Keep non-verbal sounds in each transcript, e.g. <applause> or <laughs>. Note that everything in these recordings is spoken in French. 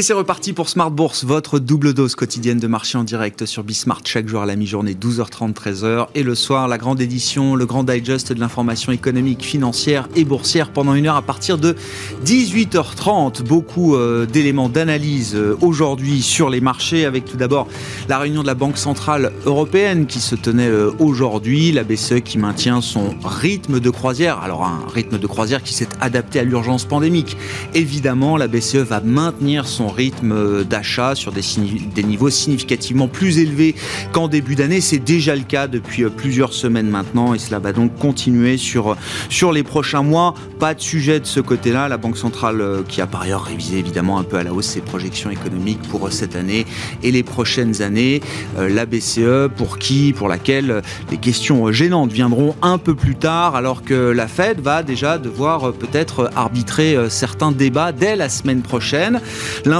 Et c'est reparti pour Smart Bourse, votre double dose quotidienne de marché en direct sur Bismart chaque jour à la mi-journée 12h30 13h et le soir la grande édition, le grand digest de l'information économique, financière et boursière pendant une heure à partir de 18h30. Beaucoup euh, d'éléments d'analyse euh, aujourd'hui sur les marchés avec tout d'abord la réunion de la Banque centrale européenne qui se tenait euh, aujourd'hui, la BCE qui maintient son rythme de croisière, alors un rythme de croisière qui s'est adapté à l'urgence pandémique. Évidemment, la BCE va maintenir son rythme d'achat sur des, niveaux significativement plus élevés qu'en début d'année. C'est déjà le cas depuis euh, plusieurs semaines maintenant et cela va donc continuer sur, sur les prochains mois. Pas de sujet de ce côté-là. La Banque centrale euh, qui a par ailleurs révisé évidemment un peu à la hausse ses projections économiques pour euh, cette année et les prochaines années. La BCE pour qui, pour laquelle les questions gênantes viendront un peu plus tard alors que la Fed va déjà devoir peut-être arbitrer certains débats dès la semaine prochaine.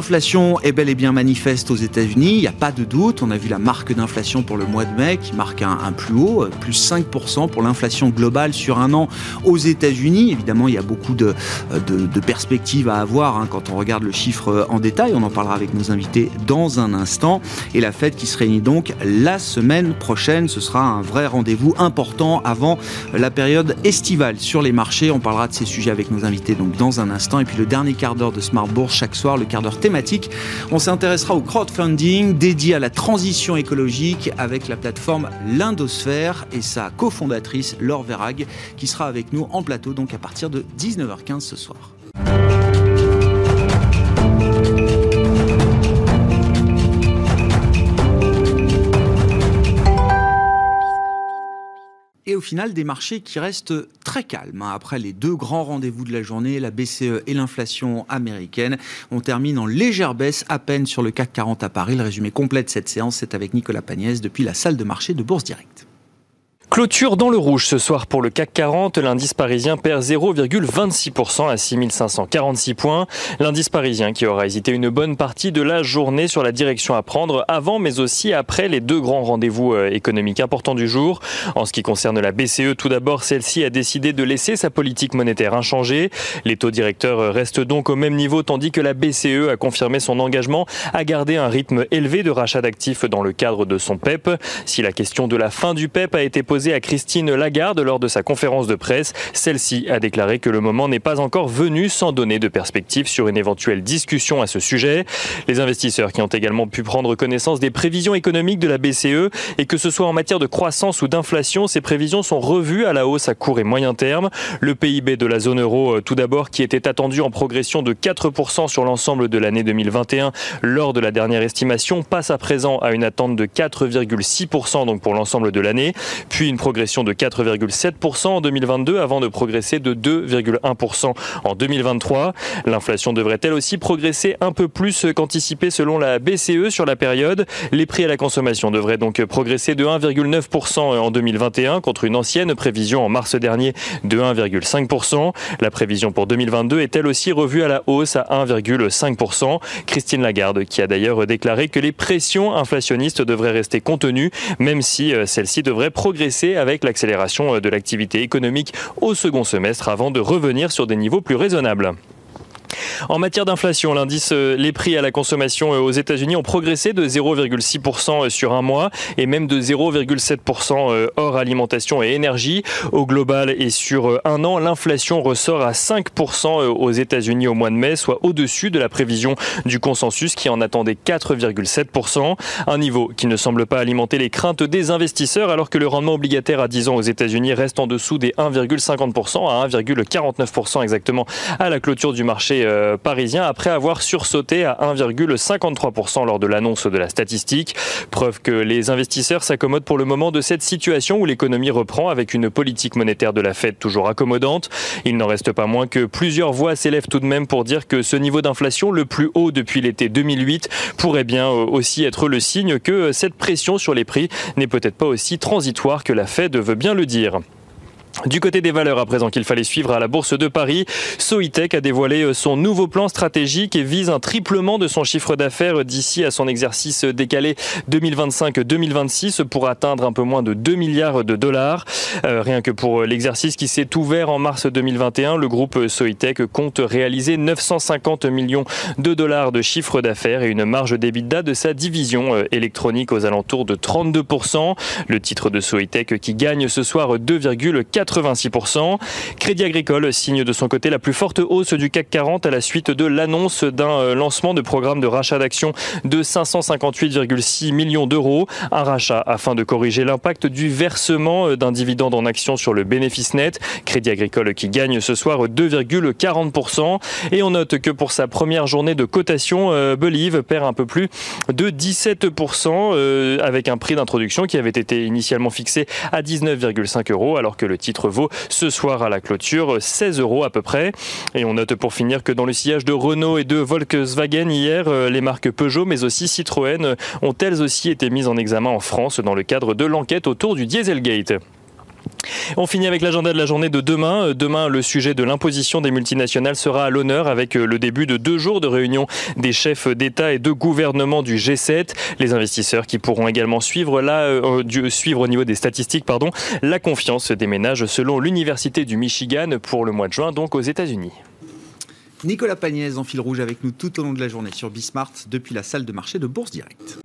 L'inflation est bel et bien manifeste aux États-Unis, il n'y a pas de doute. On a vu la marque d'inflation pour le mois de mai qui marque un, plus haut, euh, plus 5% pour l'inflation globale sur un an aux États-Unis. Évidemment, il y a beaucoup de, euh, perspectives à avoir hein, quand on regarde le chiffre euh, en détail. On en parlera avec nos invités dans un instant. Et la fête qui se réunit donc la semaine prochaine. Ce sera un vrai rendez-vous important avant la période estivale sur les marchés. On parlera de ces sujets avec nos invités donc dans un instant. Et puis le dernier quart d'heure de Smart Bourse chaque soir, le quart d'heure On s'intéressera au crowdfunding dédié à la transition écologique avec la plateforme L'Indosphère et sa cofondatrice Laure Verag qui sera avec nous en plateau donc à partir de 19h15 ce soir. Au final des marchés qui restent très calmes. Hein. Après les deux grands rendez-vous de la journée, la BCE et l'inflation américaine, on termine en légère baisse à peine sur le CAC 40 à Paris. Le résumé complet de cette séance, c'est avec Nicolas Pagnès depuis la salle de marché de Bourse Directe. Clôture dans le rouge ce soir pour le CAC 40. L'indice parisien perd 0,26% à 6546 points. L'indice parisien qui aura hésité une bonne partie de la journée sur la direction à prendre avant mais aussi après les deux grands rendez-vous euh, économiques importants du jour. En ce qui concerne la BCE, tout d'abord, celle-ci a décidé de laisser sa politique monétaire inchangée. Les taux directeurs restent donc au même niveau tandis que la BCE a confirmé son engagement à garder un rythme élevé de rachat d'actifs dans le cadre de son PEP. Si la question de la fin du PEP a été posée à Christine Lagarde lors de sa conférence de presse. Celle-ci a déclaré que le moment n'est pas encore venu sans donner de perspective sur une éventuelle discussion à ce sujet. Les investisseurs qui ont également pu prendre connaissance des prévisions économiques de la BCE et que ce soit en matière de croissance ou d'inflation, ces prévisions sont revues à la hausse à court et moyen terme. Le PIB de la zone euro, euh, tout d'abord, qui était attendu en progression de 4% sur l'ensemble de l'année 2021 lors de la dernière estimation, passe à présent à une attente de 4,6% donc pour l'ensemble de l'année. Puis une progression de 4,7% en 2022 avant de progresser de 2,1% en 2023. L'inflation devrait elle aussi progresser un peu plus qu'anticipé selon la BCE sur la période. Les prix à la consommation devraient donc progresser de 1,9% en 2021 contre une ancienne prévision en mars dernier de 1,5%. La prévision pour 2022 est elle aussi revue à la hausse à 1,5%. Christine Lagarde qui a d'ailleurs déclaré que les pressions inflationnistes devraient rester contenues même si euh, celles-ci devraient progresser avec l'accélération euh, de l'activité économique au second semestre avant de revenir sur des niveaux plus raisonnables. En matière d'inflation, l'indice euh, les prix à la consommation euh, aux États-Unis ont progressé de 0,6% euh, sur un mois et même de 0,7% hors alimentation et énergie. Au global et sur un an, l'inflation ressort à 5% aux États-Unis au mois de mai, soit au-dessus de la prévision du consensus qui en attendait 4,7%. Un niveau qui ne semble pas alimenter les craintes des investisseurs alors que le rendement obligataire à 10 ans aux États-Unis reste en dessous des 1,50% à 1,49% exactement à la clôture du marché euh, parisien après avoir sursauté à 1,53% lors de l'annonce de la statistique. Preuve que les investisseurs s'accommodent pour le moment de cette situation où l'économie reprend avec une politique monétaire de la Fed toujours accommodante. Il n'en reste pas moins que plusieurs voix s'élèvent tout de même pour dire que ce niveau d'inflation, le plus haut depuis l'été 2008, pourrait bien euh, aussi être le signe que cette pression sur les prix n'est peut-être pas aussi transitoire que la Fed veut bien le dire. Du côté des valeurs, à présent qu'il fallait suivre à la Bourse de Paris, Soitec a dévoilé son nouveau plan stratégique et vise un triplement de son chiffre d'affaires d'ici à son exercice décalé 2025-2026 pour atteindre un peu moins de 2 milliards de dollars. Euh, rien que pour l'exercice qui s'est ouvert en mars 2021, le groupe Soitec compte réaliser 950 millions de dollars de chiffre d'affaires et une marge d'EBITDA de sa division euh, électronique aux alentours de 32%. Le titre de Soitec qui gagne ce soir 2,4 86%. Crédit Agricole signe de son côté la plus forte hausse du CAC 40 à la suite de l'annonce d'un euh, lancement de programme de rachat d'actions de 558,6 millions d'euros. Un rachat afin de corriger l'impact du versement euh, d'un dividende en actions sur le bénéfice net. Crédit Agricole qui gagne ce soir 2,40%. Et on note que pour sa première journée de cotation, euh, Believe perd un peu plus de 17% avec un prix d'introduction qui avait été initialement fixé à 19,5 euros alors que le titre titre vaut ce soir à la clôture 16 euros à peu près. Et on note pour finir que dans le sillage de Renault et de Volkswagen hier, euh, les marques Peugeot mais aussi Citroën ont elles aussi été mises en examen en France dans le cadre de l'enquête autour du Dieselgate. On finit avec l'agenda de la journée de demain. Euh, demain, le sujet de l'imposition des multinationales sera à l'honneur avec euh, le début de deux jours de réunion des chefs d'État et de gouvernement du G7. Les investisseurs qui pourront également suivre, là, euh, au niveau des statistiques pardon, la confiance des ménages selon l'Université du Michigan pour le mois de juin, donc aux États-Unis. Nicolas Pagnès en fil rouge avec nous tout au long de la journée sur Bismart depuis la salle de marché de Bourse Direct.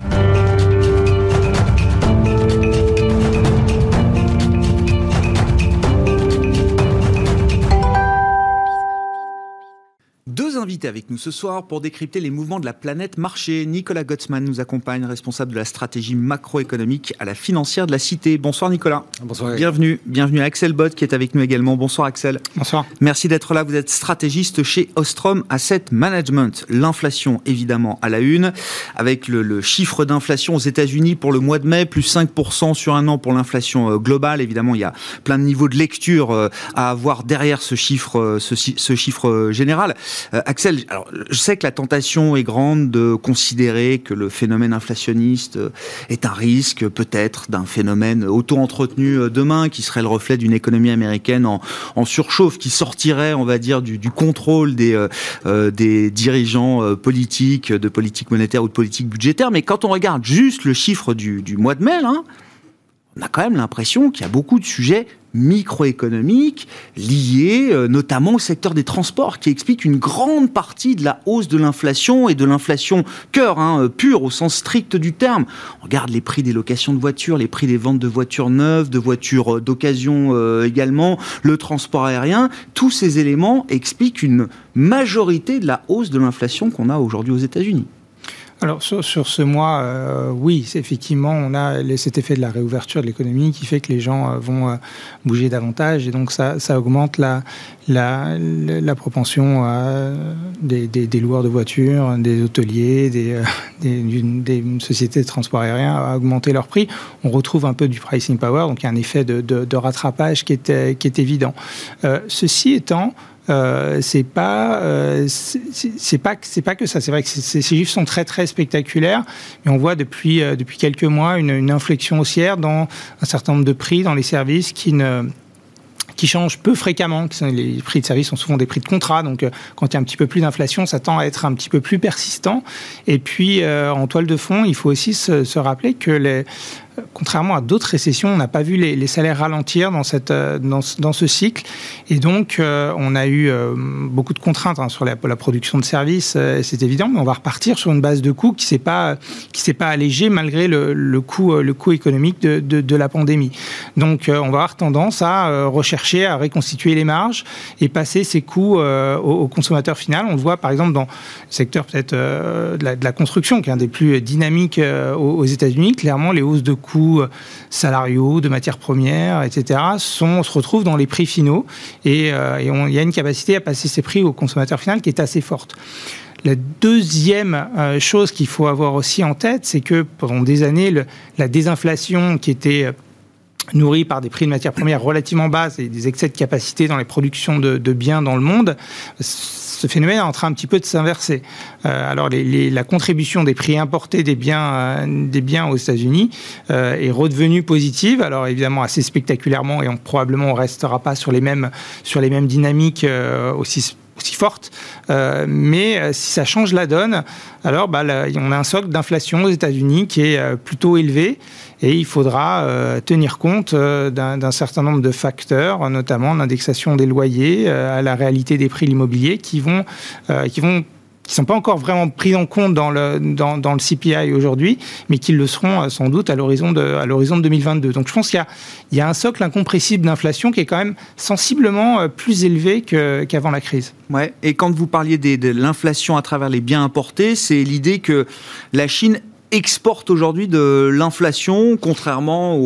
Deux invités avec nous ce soir pour décrypter les mouvements de la planète marché. Nicolas Gottsman nous accompagne, responsable de la stratégie macroéconomique à la financière de la Cité. Bonsoir Nicolas. Bonsoir. Bienvenue. Bienvenue à Axel Bott qui est avec nous également. Bonsoir Axel. Bonsoir. Merci d'être là. Vous êtes stratégiste chez Ostrom Asset Management. L'inflation évidemment à la une avec le, chiffre d'inflation aux États-Unis pour le mois de mai, plus 5% sur un an pour l'inflation euh, globale. Évidemment, il y a plein de niveaux de lecture euh, à avoir derrière ce chiffre, euh, ce, ce chiffre général. Euh, Axel, alors, je sais que la tentation est grande de considérer que le phénomène inflationniste euh, est un risque peut-être d'un phénomène auto-entretenu euh, demain qui serait le reflet d'une économie américaine en, surchauffe, qui sortirait, on va dire, du, contrôle des, des dirigeants politiques, de politique monétaire ou de politique budgétaire. Mais quand on regarde juste le chiffre du, mois de mai, on a quand même l'impression qu'il y a beaucoup de sujets microéconomiques liées euh, notamment au secteur des transports qui explique une grande partie de la hausse de l'inflation et de l'inflation cœur, hein, euh, pure au sens strict du terme. On regarde les prix des locations de voitures, les prix des ventes de voitures neuves, de voitures euh, d'occasion également, le transport aérien. Tous ces éléments expliquent une majorité de la hausse de l'inflation qu'on a aujourd'hui aux États-Unis. Alors sur, ce mois, euh, oui, effectivement, on a cet effet de la réouverture de l'économie qui fait que les gens euh, vont euh, bouger davantage et donc ça, augmente la, la, la propension des, des, loueurs de voitures, des hôteliers, des, <laughs> des, sociétés de transport aérien à augmenter leur prix. On retrouve un peu du pricing power, donc il y a un effet de, de, rattrapage qui est, qui est évident. ceci étant, euh, c'est pas, euh, c'est pas, c'est pas que ça. C'est vrai que ces chiffres sont très très spectaculaires, mais on voit depuis euh, depuis quelques mois une, inflexion haussière dans un certain nombre de prix dans les services qui ne qui changent peu fréquemment. Les prix de service sont souvent des prix de contrat, donc quand il y a un petit peu plus d'inflation, ça tend à être un petit peu plus persistant. Et puis, en toile de fond, il faut aussi se rappeler que les, contrairement à d'autres récessions, on n'a pas vu les, salaires ralentir dans, cette, euh, dans, dans ce cycle. Et donc, euh, on a eu euh, beaucoup de contraintes hein, sur la, production de services, c'est évident, mais on va repartir sur une base de coûts qui ne s'est pas, pas allégée malgré le, le, coût, le coût économique de, de, la pandémie. Donc, on va avoir tendance à rechercher à reconstituer les marges et passer ces coûts au, consommateur final. On le voit par exemple dans le secteur peut-être de, de, la construction, qui est un des plus dynamiques aux, aux États-Unis. Clairement, les hausses de coûts euh, salariaux, de matières premières, etc., sont, se retrouvent dans les prix finaux et, euh, il y a une capacité à passer ces prix au consommateur final qui est assez forte. La deuxième euh, chose qu'il faut avoir aussi en tête, c'est que pendant des années, la désinflation qui était nourri par des prix de matières premières relativement bas et des excès de capacité dans les productions de, biens dans le monde, ce phénomène est en train un petit peu de s'inverser. Euh, alors la contribution des prix importés des biens, euh, des biens aux États-Unis euh, est redevenue positive. Alors évidemment assez spectaculairement et on, probablement on restera pas sur les mêmes sur les mêmes dynamiques aussi aussi forte. mais si ça change la donne, alors bah, on a un socle d'inflation aux États-Unis qui est plutôt élevé et il faudra euh, tenir compte euh, d'un certain nombre de facteurs, notamment l'indexation des loyers, euh, à la réalité des prix de l'immobilier, qui vont, qui vont qui ne sont pas encore vraiment pris en compte dans le, dans, le CPI aujourd'hui, mais qui le seront sans doute à l'horizon de, de 2022. Donc je pense qu'il y a, y a un socle incompressible d'inflation qui est quand même sensiblement plus élevé qu'avant la crise. Ouais. Et quand vous parliez de l'inflation à travers les biens importés, c'est l'idée que la Chine exporte aujourd'hui de l'inflation, contrairement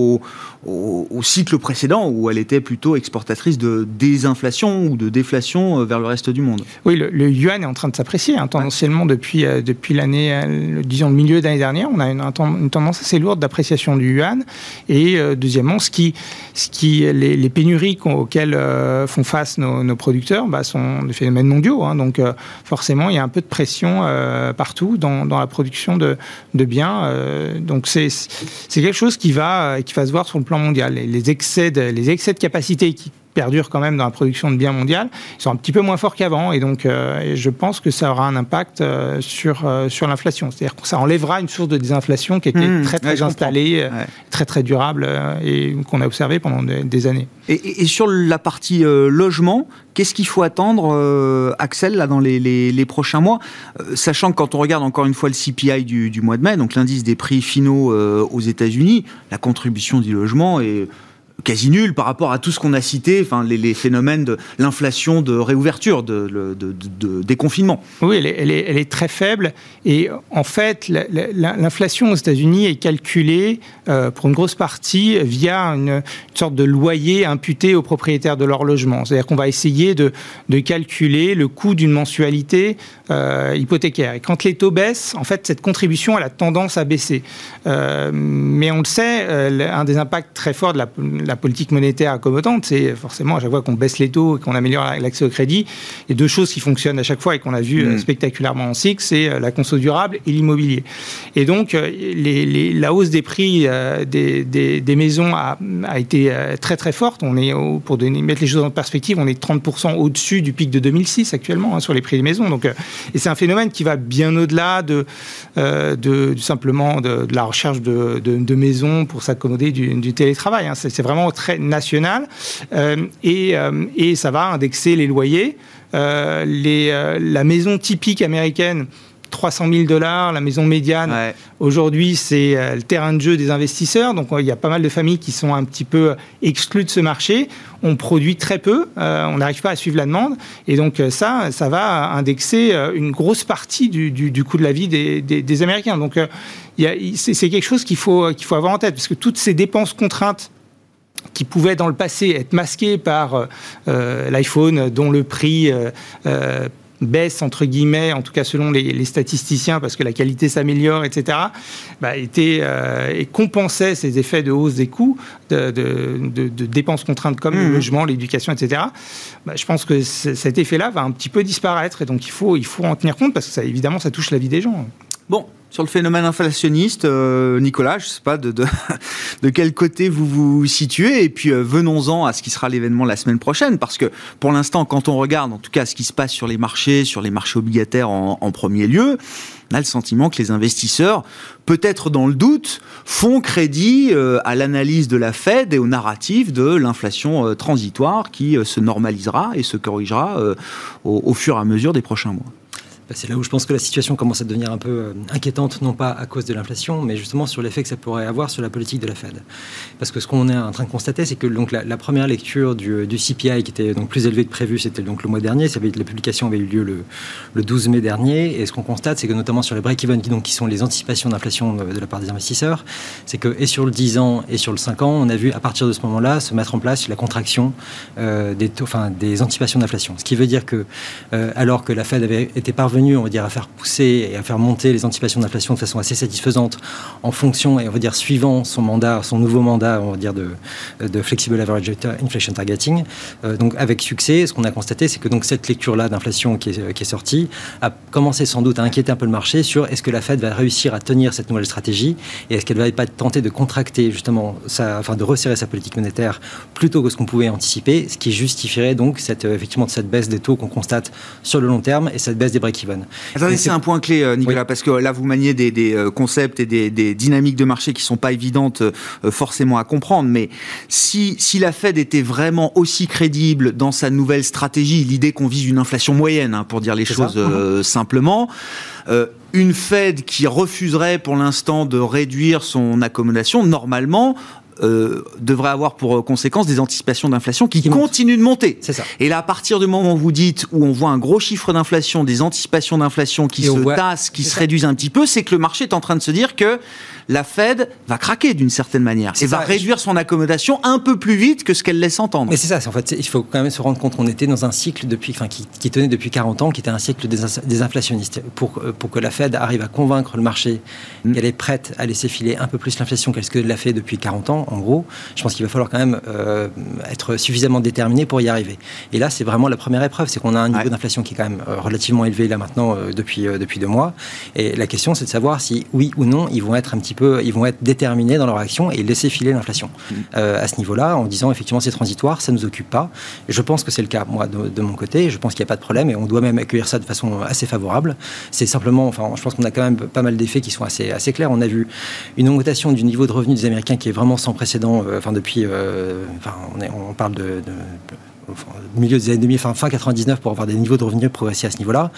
au, au, cycle précédent où elle était plutôt exportatrice de désinflation ou de déflation euh, vers le reste du monde. Oui, le, yuan est en train de s'apprécier hein, tendanciellement depuis, euh, depuis l'année, euh, disons le milieu d'année dernière. On a une, une tendance assez lourde d'appréciation du yuan. Et deuxièmement, ce qui, ce qui, les, pénuries auxquelles font face nos, producteurs bah, sont des phénomènes mondiaux. Hein. donc forcément, il y a un peu de pression partout dans, dans, la production de, de biens. donc c'est quelque chose qui va, qui va se voir sur le plan mondial. les excès de, les excès de capacité qui perdurent quand même dans la production de biens mondiale, ils sont un petit peu moins forts qu'avant. Et donc, euh, je pense que ça aura un impact euh, sur, euh, sur l'inflation. C'est-à-dire que ça enlèvera une source de désinflation qui était mmh. très, très installée, très, très durable et qu'on a observé pendant des, années. Et, sur la partie logement, qu'est-ce qu'il faut attendre, Axel, là, dans les, les, prochains mois? Sachant que quand on regarde encore une fois le CPI du, du mois de mai, donc l'indice des prix finaux aux États-Unis, la contribution du logement est quasi nul par rapport à tout ce qu'on a cité, enfin les, phénomènes de l'inflation, de réouverture, de, déconfinement. Oui, elle est, elle, est, très faible. Et en fait, l'inflation aux États-Unis est calculée euh, pour une grosse partie via une, sorte de loyer imputé aux propriétaires de leur logement. C'est-à-dire qu'on va essayer de, calculer le coût d'une mensualité euh, hypothécaire. Et quand les taux baissent, en fait, cette contribution elle a tendance à baisser. Euh, mais on le sait, un des impacts très forts de la la politique monétaire accommodante, c'est forcément à chaque fois qu'on baisse les taux et qu'on améliore l'accès au crédit, a deux choses qui fonctionnent à chaque fois et qu'on a vu euh, mm. spectaculairement en cycle, c'est euh, la conso durable et l'immobilier. Et donc, euh, les, la hausse des prix des, des, maisons a, a, été très très forte. On est, pour donner, mettre les choses en perspective, on est 30% au-dessus du pic de 2006 actuellement hein, sur les prix des maisons. Donc, et c'est un phénomène qui va bien au-delà de, de, simplement de, la recherche de, de, maisons pour s'accommoder du, du, télétravail. Hein. C'est vraiment très national euh, et, euh, et, ça va indexer les loyers. Euh, les, la maison typique américaine 300 000 dollars, la maison médiane. Aujourd'hui, c'est le terrain de jeu des investisseurs. Donc, il y a pas mal de familles qui sont un petit peu exclues de ce marché. On produit très peu, on n'arrive pas à suivre la demande. Et donc, ça, ça va indexer une grosse partie du, du, coût de la vie des, des, Américains. Donc, c'est quelque chose qu'il faut, qu'il faut avoir en tête, parce que toutes ces dépenses contraintes qui pouvaient dans le passé être masqués par euh, l'iPhone, dont le prix euh, euh, baisse entre guillemets, en tout cas selon les, statisticiens, parce que la qualité s'améliore, etc., bah, était, et compensait ces effets de hausse des coûts de, dépenses contraintes comme le mmh. logement, l'éducation, etc. Bah, je pense que cet effet-là va un petit peu disparaître, et donc il faut, il faut en tenir compte, parce que ça, évidemment, ça touche la vie des gens. Bon, sur le phénomène inflationniste, euh, Nicolas, je ne sais pas <laughs> de, quel côté vous vous situez, et puis euh, venons-en à ce qui sera l'événement la semaine prochaine, parce que pour l'instant, quand on regarde en tout cas ce qui se passe sur les marchés, sur les marchés obligataires en, premier lieu, on a le sentiment que les investisseurs, peut-être dans le doute, font crédit euh, à l'analyse de la Fed et au narratif de l'inflation transitoire qui se normalisera et se corrigera au fur et à mesure des prochains mois. Bah, c'est là où je pense que la situation commence à devenir un peu euh, inquiétante, non pas à cause de l'inflation, mais justement sur l'effet que ça pourrait avoir sur la politique de la Fed. Parce que ce qu'on est en train de constater, c'est que donc, la, première lecture du, CPI, qui était donc plus élevée que prévu, c'était donc le mois dernier, ça avait, la publication avait eu lieu le, le 12 mai dernier, et ce qu'on constate, c'est que notamment sur les break-even, qui, qui sont les anticipations d'inflation de, la part des investisseurs, c'est que et sur le 10 ans et sur le 5 ans, on a vu à partir de ce moment-là se mettre en place la contraction euh, des, enfin, des anticipations d'inflation. Ce qui veut dire que, euh, alors que la Fed avait été parvenue on va dire, à faire pousser et à faire monter les anticipations d'inflation de façon assez satisfaisante en fonction et on va dire suivant son mandat, son nouveau mandat, on va dire de, de flexible average inflation targeting. Euh, donc avec succès, ce qu'on a constaté, c'est que donc cette lecture-là d'inflation qui est, sortie a commencé sans doute à inquiéter un peu le marché sur est-ce que la Fed va réussir à tenir cette nouvelle stratégie et est-ce qu'elle va pas tenter de contracter justement, sa, enfin de resserrer sa politique monétaire plutôt que ce qu'on pouvait anticiper, ce qui justifierait donc cette, euh, effectivement cette baisse des taux qu'on constate sur le long terme et cette baisse des Attendez, c'est un point clé, euh, Nicolas, parce que là vous maniez des, des concepts et des, des, dynamiques de marché qui sont pas évidentes forcément à comprendre, mais si, si la Fed était vraiment aussi crédible dans sa nouvelle stratégie, l'idée qu'on vise une inflation moyenne, hein, pour dire les choses euh, simplement, euh, une Fed qui refuserait pour l'instant de réduire son accommodation, normalement, euh, devrait avoir pour conséquence des anticipations d'inflation qui, continuent de monter. C'est ça. Et là, à partir du moment où vous dites, où on voit un gros chiffre d'inflation, des anticipations d'inflation qui se tassent, qui se réduisent un petit peu, c'est que le marché est en train de se dire que la Fed va craquer d'une certaine manière et va réduire son accommodation un peu plus vite que ce qu'elle laisse entendre. Mais c'est ça, en fait, il faut quand même se rendre compte qu'on était dans un cycle depuis, enfin, qui, qui, tenait depuis 40 ans, qui était un cycle des, inflationnistes. Pour, euh, pour que la Fed arrive à convaincre le marché mm. qu'elle est prête à laisser filer un peu plus l'inflation qu'elle l'a fait depuis 40 ans, en gros, je pense qu'il va falloir quand même euh, être suffisamment déterminé pour y arriver. Et là, c'est vraiment la première épreuve, c'est qu'on a un niveau d'inflation qui est quand même euh, relativement élevé là maintenant depuis, depuis deux mois. Et la question, c'est de savoir si oui ou non, ils vont être un petit ils vont être déterminés dans leur action et laisser filer l'inflation. Euh, à ce niveau-là, en disant effectivement c'est transitoire, ça ne nous occupe pas. Je pense que c'est le cas, moi, de, mon côté. Je pense qu'il n'y a pas de problème et on doit même accueillir ça de façon assez favorable. C'est simplement, enfin, je pense qu'on a quand même pas mal d'effets qui sont assez, assez clairs. On a vu une augmentation du niveau de revenus des Américains qui est vraiment sans précédent. Euh, enfin, depuis, euh, enfin, on, on parle de milieu des années 2000, fin, fin 99, pour avoir des niveaux de revenus progressés à ce niveau-là.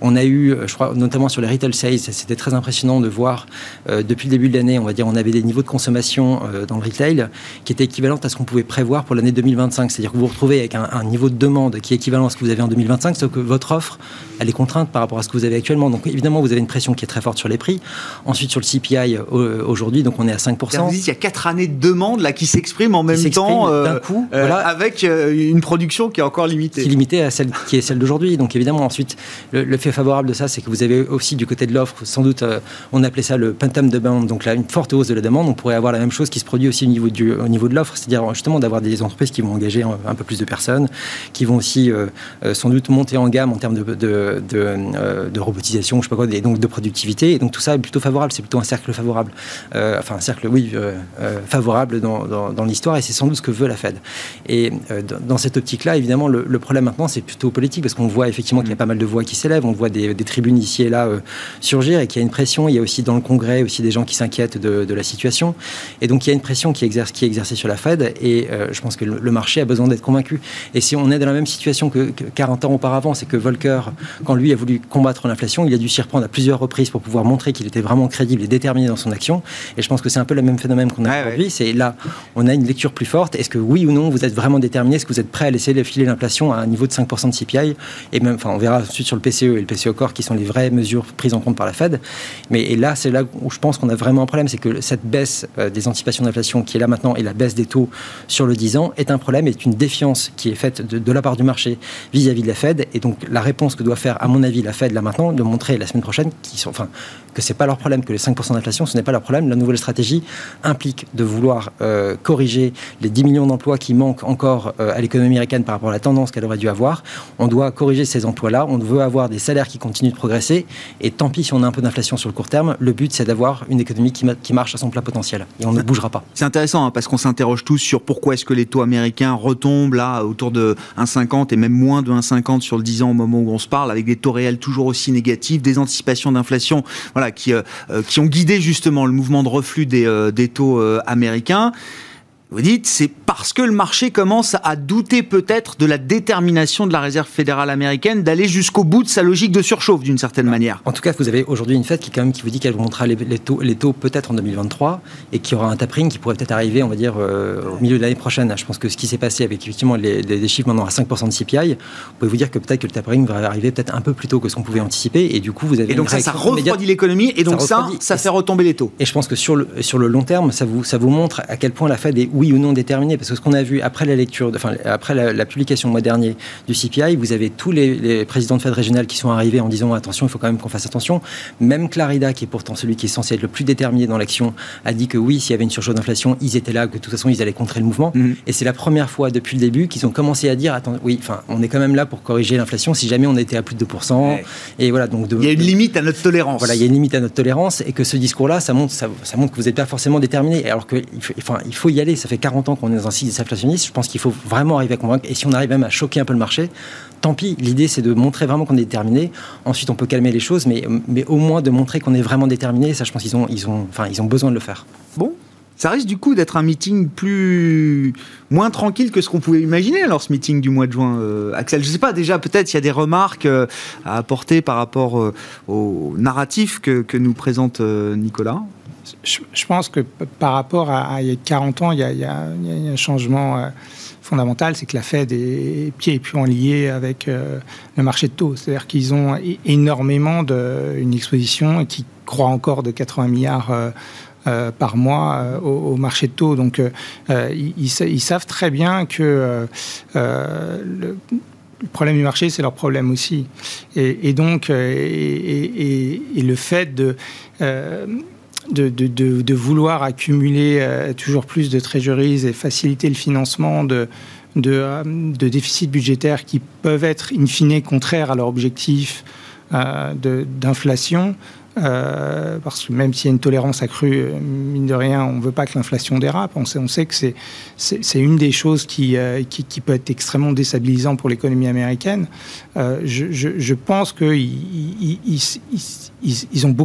On a eu, euh, je crois, notamment sur les retail sales, c'était très impressionnant de voir euh, depuis le début de l'année, on va dire, on avait des niveaux de consommation euh, dans le retail qui étaient équivalents à ce qu'on pouvait prévoir pour l'année 2025. C'est-à-dire que vous vous retrouvez avec un, un, niveau de demande qui est équivalent à ce que vous avez en 2025, sauf que votre offre, elle est contrainte par rapport à ce que vous avez actuellement. Donc évidemment, vous avez une pression qui est très forte sur les prix. Ensuite, sur le CPI aujourd'hui, donc on est à 5%. Vous dites, il y a quatre années de demande là qui s'expriment en même temps, d'un coup, voilà. avec une production qui est encore limitée. Limitée à celle qui est celle d'aujourd'hui. Donc évidemment, ensuite, le, fait favorable de ça, c'est que vous avez aussi du côté de l'offre, sans doute, euh, on appelait ça le phantom demand, donc là, une forte hausse de la demande. On pourrait avoir la même chose qui se produit aussi au niveau, du, au niveau de l'offre, c'est-à-dire justement d'avoir des entreprises qui vont engager un, peu plus de personnes, qui vont aussi euh, euh, sans doute monter en gamme en termes de, de, de, robotisation, je sais pas quoi, et donc de productivité. Et donc tout ça est plutôt favorable, c'est plutôt un cercle favorable. enfin, un cercle, oui, favorable dans, dans, dans l'histoire, et c'est sans doute ce que veut la Fed. Et dans cette optique-là, évidemment, le, le problème maintenant, c'est plutôt politique, parce qu'on voit effectivement qu'il y a mm. pas mal de voix qui s'élèvent, on voit des, tribunes ici et là euh, surgir, et qu'il y a une pression. Il y a aussi dans le Congrès aussi des gens qui s'inquiètent de, la situation. Et donc il y a une pression qui, exerce, qui est exercée sur la Fed, et euh, je pense que le, marché a besoin d'être convaincu. Et si on est dans la même situation que, 40 ans auparavant, c'est que Volcker, quand lui a voulu combattre l'inflation, il a dû s'y reprendre à plusieurs reprises pour pouvoir montrer qu'il était vraiment crédible et déterminé dans son action. Et je pense que c'est un peu le même phénomène qu'on a aujourd'hui. C'est là, on a une lecture plus forte. Est-ce que oui ou non, vous êtes vraiment déterminé? Est-ce que vous êtes prêt à laisser filer l'inflation à un niveau de 5% de CPI, et même, enfin, on verra ensuite sur le PCE et le PCE Core qui sont les vraies mesures prises en compte par la Fed. Mais là, c'est là où je pense qu'on a vraiment un problème, c'est que cette baisse euh, des anticipations d'inflation qui est là maintenant et la baisse des taux sur le 10 ans est un problème, est une défiance qui est faite de, la part du marché vis-à-vis de la Fed. Et donc, la réponse que doit faire, à mon avis, la Fed là maintenant, de montrer la semaine prochaine qui sont, enfin, que c'est pas leur problème, que les 5% d'inflation, ce n'est pas leur problème. La nouvelle stratégie implique de vouloir euh, corriger les 10 millions d'emplois qui manquent encore euh, à l'économie américaine par rapport à la tendance qu'elle aurait dû avoir. On doit corriger ces emplois-là, on veut avoir des salaires qui continuent de progresser, et tant pis si on a un peu d'inflation sur le court terme, le but c'est d'avoir une économie qui, qui, marche à son plein potentiel, et on ne bougera pas. C'est intéressant, hein, parce qu'on s'interroge tous sur pourquoi est-ce que les taux américains retombent là autour de 1,50 et même moins de 1,50 sur le 10 ans au moment où on se parle, avec des taux réels toujours aussi négatifs, des anticipations d'inflation voilà, qui, euh, euh, qui ont guidé justement le mouvement de reflux des, euh, des taux américains. Vous dites, c'est parce que le marché commence à douter peut-être de la détermination de la Réserve fédérale américaine d'aller jusqu'au bout de sa logique de surchauffe d'une certaine manière. En tout cas, vous avez aujourd'hui une Fed qui quand même qui vous dit qu'elle montrera les, les taux, les taux peut-être en 2023 et qui aura un tapering qui pourrait peut-être arriver, on va dire, euh, au milieu de l'année prochaine. Je pense que ce qui s'est passé avec effectivement les, les, chiffres maintenant à 5% de CPI, vous pouvez vous dire que peut-être que le tapering va arriver peut-être un peu plus tôt que ce qu'on pouvait anticiper et du coup vous avez et donc ça, ça refroidit l'économie et donc ça, ça, fait retomber les taux. Et je pense que sur le sur le long terme, ça vous ça vous montre à quel point la Fed est oui ou non déterminé, parce que ce qu'on a vu après la lecture, enfin après la, publication le mois dernier du CPI, vous avez tous les, présidents de Fed régionales qui sont arrivés en disant attention, il faut quand même qu'on fasse attention. Même Clarida, qui est pourtant celui qui est censé être le plus déterminé dans l'action, a dit que oui, s'il y avait une surchauffe d'inflation, ils étaient là, que de toute façon ils allaient contrer le mouvement. Mhm. Et c'est la première fois depuis le début qu'ils ont commencé à dire attends, oui, enfin, on est quand même là pour corriger l'inflation si jamais on était à plus de 2%. Et voilà, donc il y a une limite à notre tolérance. Voilà, il y a une limite à notre tolérance et que ce discours-là, ça montre, ça, montre que vous n'êtes pas forcément déterminé. Alors qu'il faut, enfin, il faut y aller. Ça fait 40 ans qu'on est dans un cycle inflationniste. Je pense qu'il faut vraiment arriver à convaincre. Et si on arrive même à choquer un peu le marché, tant pis. L'idée, c'est de montrer vraiment qu'on est déterminé. Ensuite, on peut calmer les choses, mais, mais au moins de montrer qu'on est vraiment déterminé. Ça, je pense qu'ils ont, ils ont, enfin, ils ont besoin de le faire. Bon, ça risque du coup d'être un meeting plus moins tranquille que ce qu'on pouvait imaginer alors ce meeting du mois de juin. Euh, Axel, je sais pas déjà peut-être s'il y a des remarques euh, à apporter par rapport euh, au narratif que, nous présente Nicolas? Je, pense que par rapport à, il y a 40 ans, il y a, un changement fondamental, c'est que la Fed est pieds et poings liés avec le marché de taux. C'est-à-dire qu'ils ont énormément de, une exposition qui croît encore de 80 milliards euh, par mois euh, au, marché de taux. Donc, euh, ils, savent très bien que le, problème du marché, c'est leur problème aussi. Et, donc, le fait de, de, vouloir accumuler toujours plus de treasuries et faciliter le financement de, de, déficits budgétaires qui peuvent être in fine contraires à leur objectif d'inflation, euh, parce que même s'il y a une tolérance accrue, euh, mine de rien, on ne veut pas que l'inflation dérape. On sait, que c'est une des choses qui, euh, peut être extrêmement déstabilisant pour l'économie américaine. je, pense qu'ils ils, ils, ont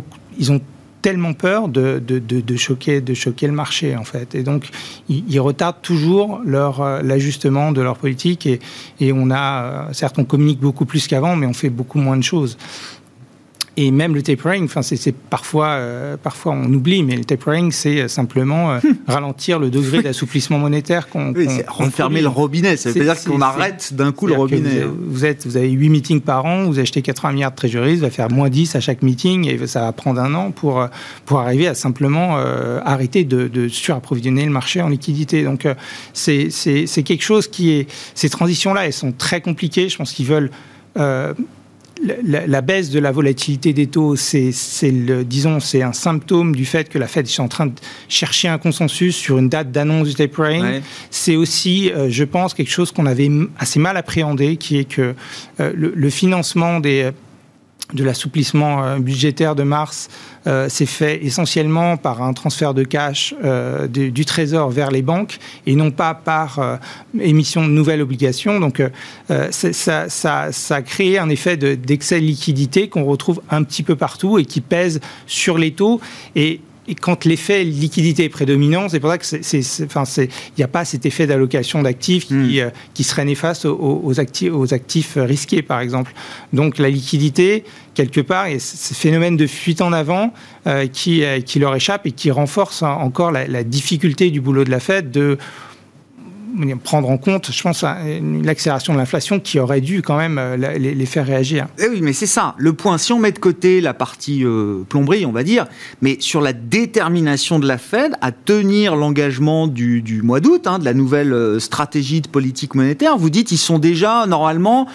ont tellement peur de, de, de, choquer, de choquer le marché, en fait. Et donc, ils, retardent toujours leur, l'ajustement de leur politique. Et, et on a, certes, on communique beaucoup plus qu'avant, mais on fait beaucoup moins de choses. Et même le tapering, enfin, c'est parfois, euh, parfois on oublie, mais le tapering, c'est euh, simplement euh, ralentir le degré <laughs> d'assouplissement monétaire qu'on. Oui, refermer le robinet. Ça veut dire qu'on arrête d'un coup le robinet. Vous, êtes, vous avez 8 meetings par an, vous achetez 80 milliards de treasuries, vous va faire moins 10 à chaque meeting et ça va prendre un an pour, pour arriver à simplement arrêter de, de, surapprovisionner le marché en liquidité. Donc, c'est quelque chose qui est. Ces transitions-là, elles sont très compliquées. Je pense qu'ils veulent la, baisse de la volatilité des taux, c'est, le, disons, c'est un symptôme du fait que la Fed est en train de chercher un consensus sur une date d'annonce du tapering. C'est aussi, euh, je pense, quelque chose qu'on avait assez mal appréhendé, qui est que euh, le, financement des de l'assouplissement euh, budgétaire de mars euh, s'est fait essentiellement par un transfert de cash euh, du, Trésor vers les banques et non pas par émission de nouvelles obligations. Donc ça, ça, ça, a créé un effet d'excès de, liquidité qu'on retrouve un petit peu partout et qui pèse sur les taux. Et et quand l'effet liquidité est prédominant, c'est pour ça que c'est, enfin, il n'y a pas cet effet d'allocation d'actifs qui, hmm. euh, qui serait néfaste aux, actifs, aux actifs risqués, par exemple. Donc la liquidité, quelque part, et ce phénomène de fuite en avant euh, qui, euh, qui leur échappe et qui renforce encore la, la difficulté du boulot de la Fed de prendre en compte, je pense, l'accélération de l'inflation qui aurait dû quand même euh, les, faire réagir. Eh oui, mais c'est ça. Le point, si on met de côté la partie euh, plomberie, on va dire, mais sur la détermination de la Fed à tenir l'engagement du, mois d'août, hein, de la nouvelle euh, stratégie de politique monétaire, vous dites ils sont déjà normalement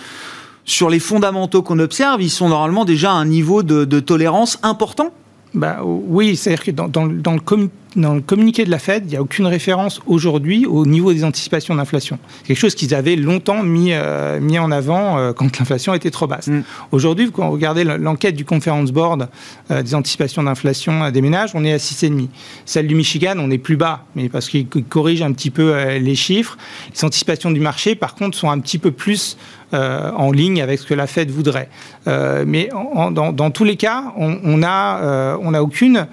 sur les fondamentaux qu'on observe, ils sont normalement déjà à un niveau de, de tolérance important bah, Oui, c'est-à-dire que dans, dans, dans, le dans, le communiqué de la Fed, il n'y a aucune référence aujourd'hui au niveau des anticipations d'inflation. C'est quelque chose qu'ils avaient longtemps mis, euh, mis en avant euh, quand l'inflation était trop basse. Mm. Aujourd'hui, quand vous regardez l'enquête du Conference Board euh, des anticipations d'inflation des ménages, on est à 6,5. Celle du Michigan, on est plus bas, mais parce qu'il corrige un petit peu les chiffres. Les anticipations du marché, par contre, sont un petit peu plus en ligne avec ce que la Fed voudrait. mais dans, dans, tous les cas, on, on a, on n'a aucune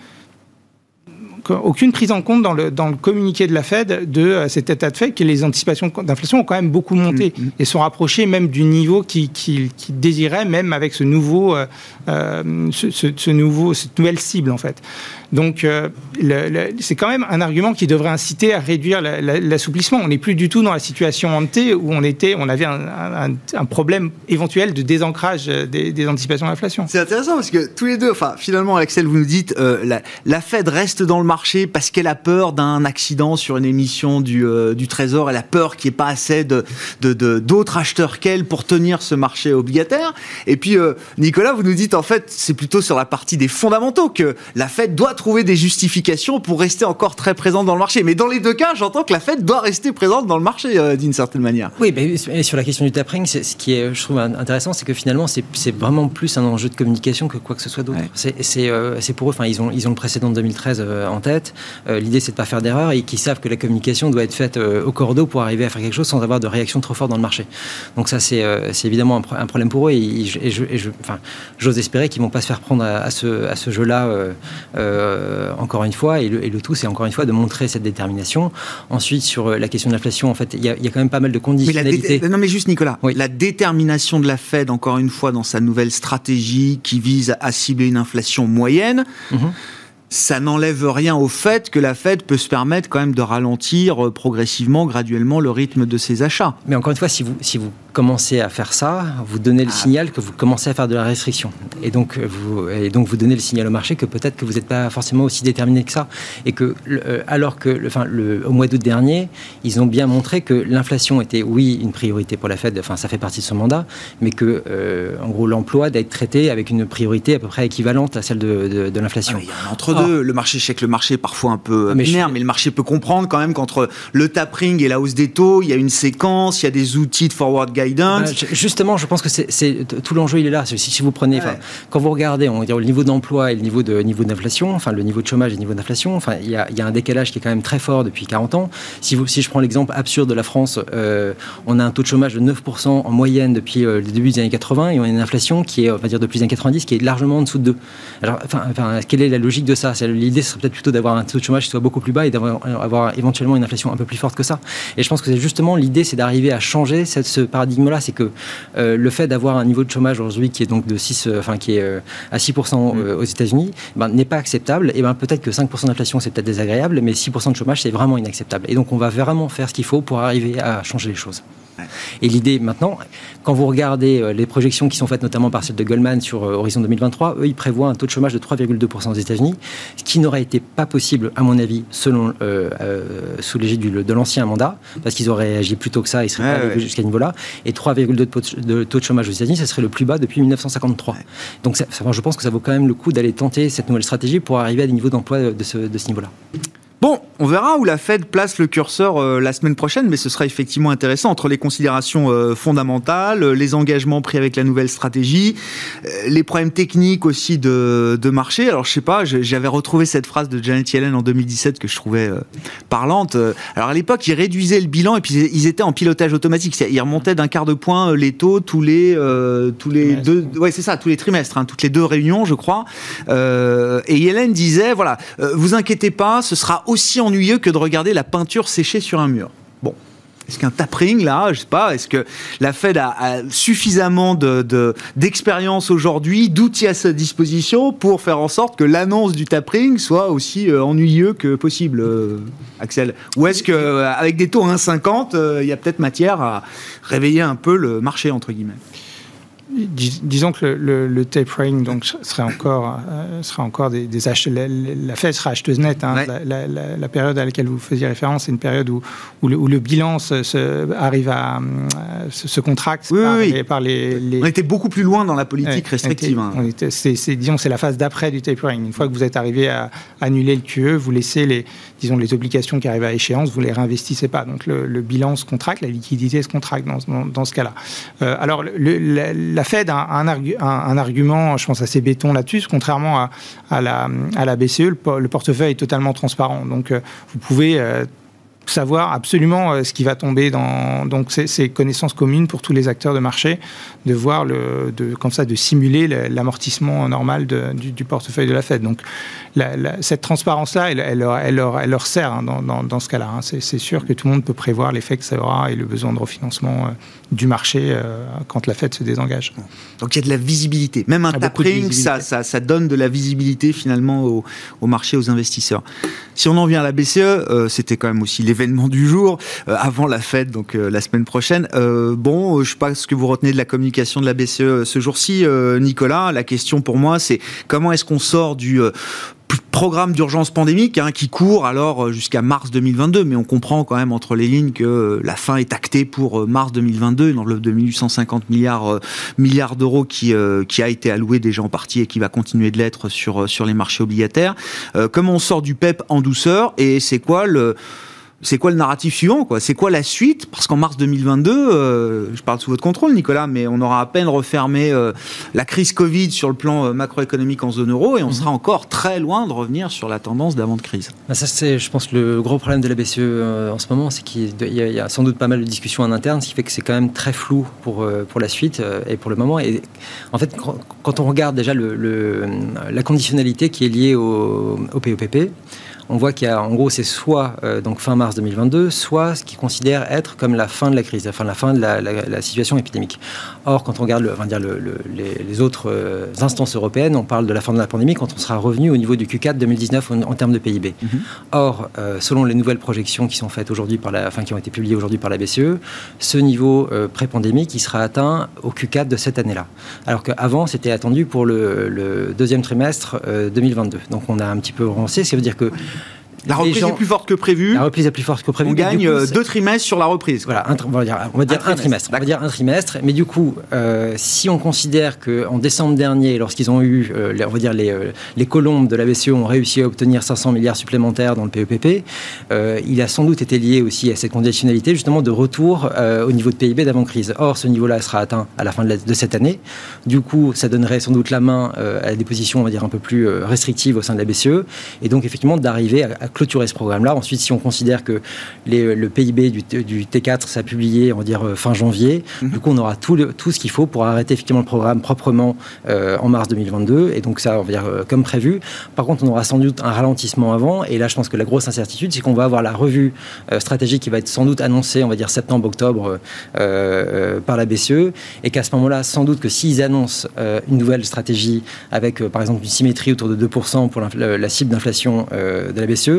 aucune prise en compte dans le, dans le communiqué de la Fed de euh, cet état de fait que les anticipations d'inflation ont quand même beaucoup monté mm, mm. et sont rapprochées même du niveau qui, qui, désirait, même avec ce nouveau, euh, euh, ce, nouveau, cette nouvelle cible en fait. Donc, euh, c'est quand même un argument qui devrait inciter à réduire l'assouplissement. On n'est plus du tout dans la situation hantée où on était, on avait un, problème éventuel de désancrage des, anticipations de l'inflation. C'est intéressant parce que tous les deux, enfin, finalement, Axel, vous nous dites, euh, la, Fed reste dans le marché parce qu'elle a peur d'un accident sur une émission du, euh, Trésor. Elle a peur qu'il n'y ait pas assez d'autres acheteurs qu'elle pour tenir ce marché obligataire. Et puis, Nicolas, vous nous dites, en fait, c'est plutôt sur la partie des fondamentaux que la Fed doit trouver des justifications pour rester encore très présente dans le marché. Mais dans les deux cas, j'entends que la Fed doit rester présente dans le marché euh, d'une certaine manière. Oui, mais sur la question du tapering, ce qui est, je trouve intéressant, c'est que finalement, c'est vraiment plus un enjeu de communication que quoi que ce soit d'autre. Euh, c'est pour eux, enfin, ils ont, ils ont le précédent de 2013 euh, en tête. L'idée, c'est de ne pas faire d'erreur et qu'ils savent que la communication doit être faite au cordeau pour arriver à faire quelque chose sans avoir de réaction trop forte dans le marché. Donc ça, c'est évidemment un, problème pour eux et, je, enfin, j'ose espérer qu'ils ne vont pas se faire prendre à, ce, à ce jeu-là euh, encore une fois, et le, tout, c'est encore une fois de montrer cette détermination. Ensuite, sur euh, la question de l'inflation, en fait, il y, a quand même pas mal de conditionnalités. non, mais juste Nicolas, la détermination de la Fed, encore une fois, dans sa nouvelle stratégie qui vise à cibler une inflation moyenne. Mhm ça n'enlève rien au fait que la Fed peut se permettre quand même de ralentir euh, progressivement, graduellement le rythme de ses achats. Mais encore une fois, si vous, si vous commencez à faire ça, vous donnez le ah. signal que vous commencez à faire de la restriction. Et donc, euh, vous, et donc vous donnez le signal au marché que peut-être que vous n'êtes pas forcément aussi déterminé que ça. Et que, euh, alors que, enfin, le, au mois d'août dernier, ils ont bien montré que l'inflation était, oui, une priorité pour la Fed, enfin, ça fait partie de son mandat, mais que, en gros, l'emploi doit être traité avec une priorité à peu près équivalente à celle de, de, l'inflation. Ah, le marché, je sais que le marché est parfois un peu ah, mais binaire, mais le marché peut comprendre quand même qu'entre le tapering et la hausse des taux, il y a une séquence, il y a des outils de forward guidance. Bah, justement, je pense que c'est tout l'enjeu, il est là. Si, si vous prenez, quand vous regardez, on va dire le niveau d'emploi et le niveau de niveau d'inflation, enfin le niveau de chômage et le niveau d'inflation, enfin il y, a, il y, a, un décalage qui est quand même très fort depuis 40 ans. Si, vous, si je prends l'exemple absurde de la France, euh, on a un taux de chômage de 9% en moyenne depuis euh, le début des années 80 et on a une inflation qui est, on va dire, depuis les années 90 qui est largement en dessous de 2. Alors, enfin, enfin quelle est la logique de ça? L'idée serait peut-être plutôt d'avoir un taux de chômage qui soit beaucoup plus bas et d'avoir avoir éventuellement une inflation un peu plus forte que ça. Et je pense que c'est justement l'idée, c'est d'arriver à changer cette, ce paradigme-là. C'est que euh, le fait d'avoir un niveau de chômage aujourd'hui qui est donc de 6, euh, enfin qui est euh, à 6% mm. aux États-Unis, ben, n'est pas acceptable. Et ben peut-être que 5% d'inflation c'est peut-être désagréable, mais 6% de chômage c'est vraiment inacceptable. Et donc on va vraiment faire ce qu'il faut pour arriver à changer les choses. Et l'idée maintenant, quand vous regardez euh, les projections qui sont faites notamment par celle de Goldman sur euh, Horizon 2023, eux, ils prévoient un taux de chômage de 3,2% aux États-Unis, ce qui n'aurait été pas possible, à mon avis, selon, euh, sous l'égide de l'ancien mandat, parce qu'ils auraient agi plus tôt que ça, ils seraient pas jusqu'à ce niveau-là. Et 3,2 de taux de chômage aux États-Unis, ce serait le plus bas depuis 1953. Donc je pense que ça vaut quand même le coup d'aller tenter cette nouvelle stratégie pour arriver à des niveaux d'emploi de ce, de ce niveau-là. Bon, on verra où la Fed place le curseur euh, la semaine prochaine, mais ce sera effectivement intéressant entre les considérations euh, fondamentales, euh, les engagements pris avec la nouvelle stratégie, les problèmes techniques aussi de, de marché. Alors je sais pas, j'avais retrouvé cette phrase de Janet Yellen en 2017 que je trouvais parlante. Alors à l'époque, ils réduisaient le bilan et puis ils étaient en pilotage automatique. Ils remontaient d'un quart de point les taux tous les tous les deux, ouais c'est ça, tous les trimestres, hein, toutes les deux réunions, je crois. et Yellen disait voilà, vous inquiétez pas, ce sera aussi ennuyeux que de regarder la peinture sécher sur un mur. Bon. Est-ce qu'un tapering, là, je sais pas, est-ce que la Fed a, suffisamment d'expérience aujourd'hui, d'outils à sa disposition pour faire en sorte que l'annonce du tapering soit aussi euh, ennuyeux que possible, euh, Axel? Ou est-ce qu'avec des taux 1,50, euh, il y a peut-être matière à réveiller un peu le marché, entre guillemets? Disons que le, tapering donc, serait encore, euh, serait encore des, des La, la, Fed sera acheteuse nette. Hein. La, période à laquelle vous faisiez référence, c'est une période où, où, le, bilan se, arrive à euh, se, contracte par, les, On était beaucoup plus loin dans la politique restrictive. Hein. c'est, disons, c'est la phase d'après du tapering. Une fois que vous êtes arrivé à annuler le QE, vous laissez les, disons, les obligations qui arrivent à échéance, vous les réinvestissez pas. Donc le, bilan se contracte, la liquidité se contracte dans, dans, ce cas-là. Euh, alors la, Fed a un, argument, je pense, assez béton là-dessus, contrairement à, la, la BCE, le, portefeuille est totalement transparent. Donc euh, vous pouvez euh, savoir absolument ce qui va tomber dans. Donc, c'est connaissance commune pour tous les acteurs de marché de voir le, de, comme ça, de simuler l'amortissement normal du, portefeuille de la Fed. Donc, cette transparence-là, elle, elle, elle, leur, sert hein, dans, dans, ce cas-là. Hein. C'est sûr que tout le monde peut prévoir l'effet que ça aura et le besoin de refinancement euh, du marché euh, quand la Fed se désengage. Donc il y a de la visibilité. Même un tapering, ça, ça, ça, donne de la visibilité finalement au, au, marché, aux investisseurs. Si on en vient à la BCE, euh, c'était quand même aussi l'événement du jour, avant la Fed, donc la semaine prochaine. bon, je ne sais pas ce que vous retenez de la communication de la BCE ce jour-ci, Nicolas. La question pour moi, c'est comment est-ce qu'on sort du programme d'urgence pandémique hein, qui court alors euh, jusqu'à mars 2022, mais on comprend quand même entre les lignes que euh, la fin est actée pour euh, mars 2022, une enveloppe de 1850 milliards, milliards d'euros qui, qui a été allouée déjà en partie et qui va continuer de l'être sur, sur les marchés obligataires. comment on sort du PEP en douceur et c'est quoi le c'est quoi le narratif suivant quoi? C'est quoi la suite? Parce qu'en mars 2022, euh, je parle sous votre contrôle, Nicolas, mais on aura à peine refermé euh, la crise Covid sur le plan euh, macroéconomique en zone euro et on mhm. sera encore très loin de revenir sur la tendance d'avant de crise. Bah, ça, c'est, je pense, le gros problème de la BCE en ce moment, c'est qu'il y, a, sans doute pas mal de discussions en interne, ce qui fait que c'est quand même très flou pour, pour la suite et pour le moment. Et en fait, quand on regarde déjà le, la conditionnalité qui est liée au, au POPP, on voit qu'il y a, en gros, c'est soit euh, donc fin mars 2022, soit ce qu'ils considèrent être comme la fin de la crise, enfin la fin de la, situation épidémique. Or, quand on regarde le, dire les, autres euh, instances européennes, on parle de la fin de la pandémie quand on sera revenu au niveau du Q4 2019 en, termes de PIB. Mhm. Or, euh, selon les nouvelles projections qui sont faites aujourd'hui par la, enfin qui ont été publiées aujourd'hui par la BCE, ce niveau pré-pandémique il sera atteint au Q4 de cette année-là. Alors qu'avant, c'était attendu pour le, deuxième trimestre 2022. Donc, on a un petit peu avancé, ce qui veut dire que la reprise est plus forte que prévu. La reprise est plus forte que prévu. On gagne euh, deux trimestres sur la reprise. Voilà, on va dire, on va dire un, trimestre. On va dire un trimestre. Mais du coup, euh, si on considère qu'en décembre dernier, lorsqu'ils ont eu, euh, on va dire les, les colombes de la BCE ont réussi à obtenir 500 milliards supplémentaires dans le PEPP, il a sans doute été lié aussi à cette conditionnalité justement de retour au niveau de PIB d'avant crise. Or, ce niveau-là sera atteint à la fin de, de, cette année. Du coup, ça donnerait sans doute la main à des positions, on va dire un peu plus restrictives au sein de la BCE, et donc effectivement d'arriver à clôturer ce programme-là. Ensuite, si on considère que le PIB du, T4 s'est publié, on va dire euh, fin janvier, mhm. du coup, on aura tout, tout ce qu'il faut pour arrêter effectivement le programme proprement euh, en mars 2022. Et donc, ça, on va dire euh, comme prévu. Par contre, on aura sans doute un ralentissement avant. Et là, je pense que la grosse incertitude, c'est qu'on va avoir la revue stratégique qui va être sans doute annoncée, on va dire septembre-octobre, par la BCE. Et qu'à ce moment-là, sans doute que s'ils annoncent une nouvelle stratégie avec, par exemple, une symétrie autour de 2% pour la cible d'inflation de la BCE,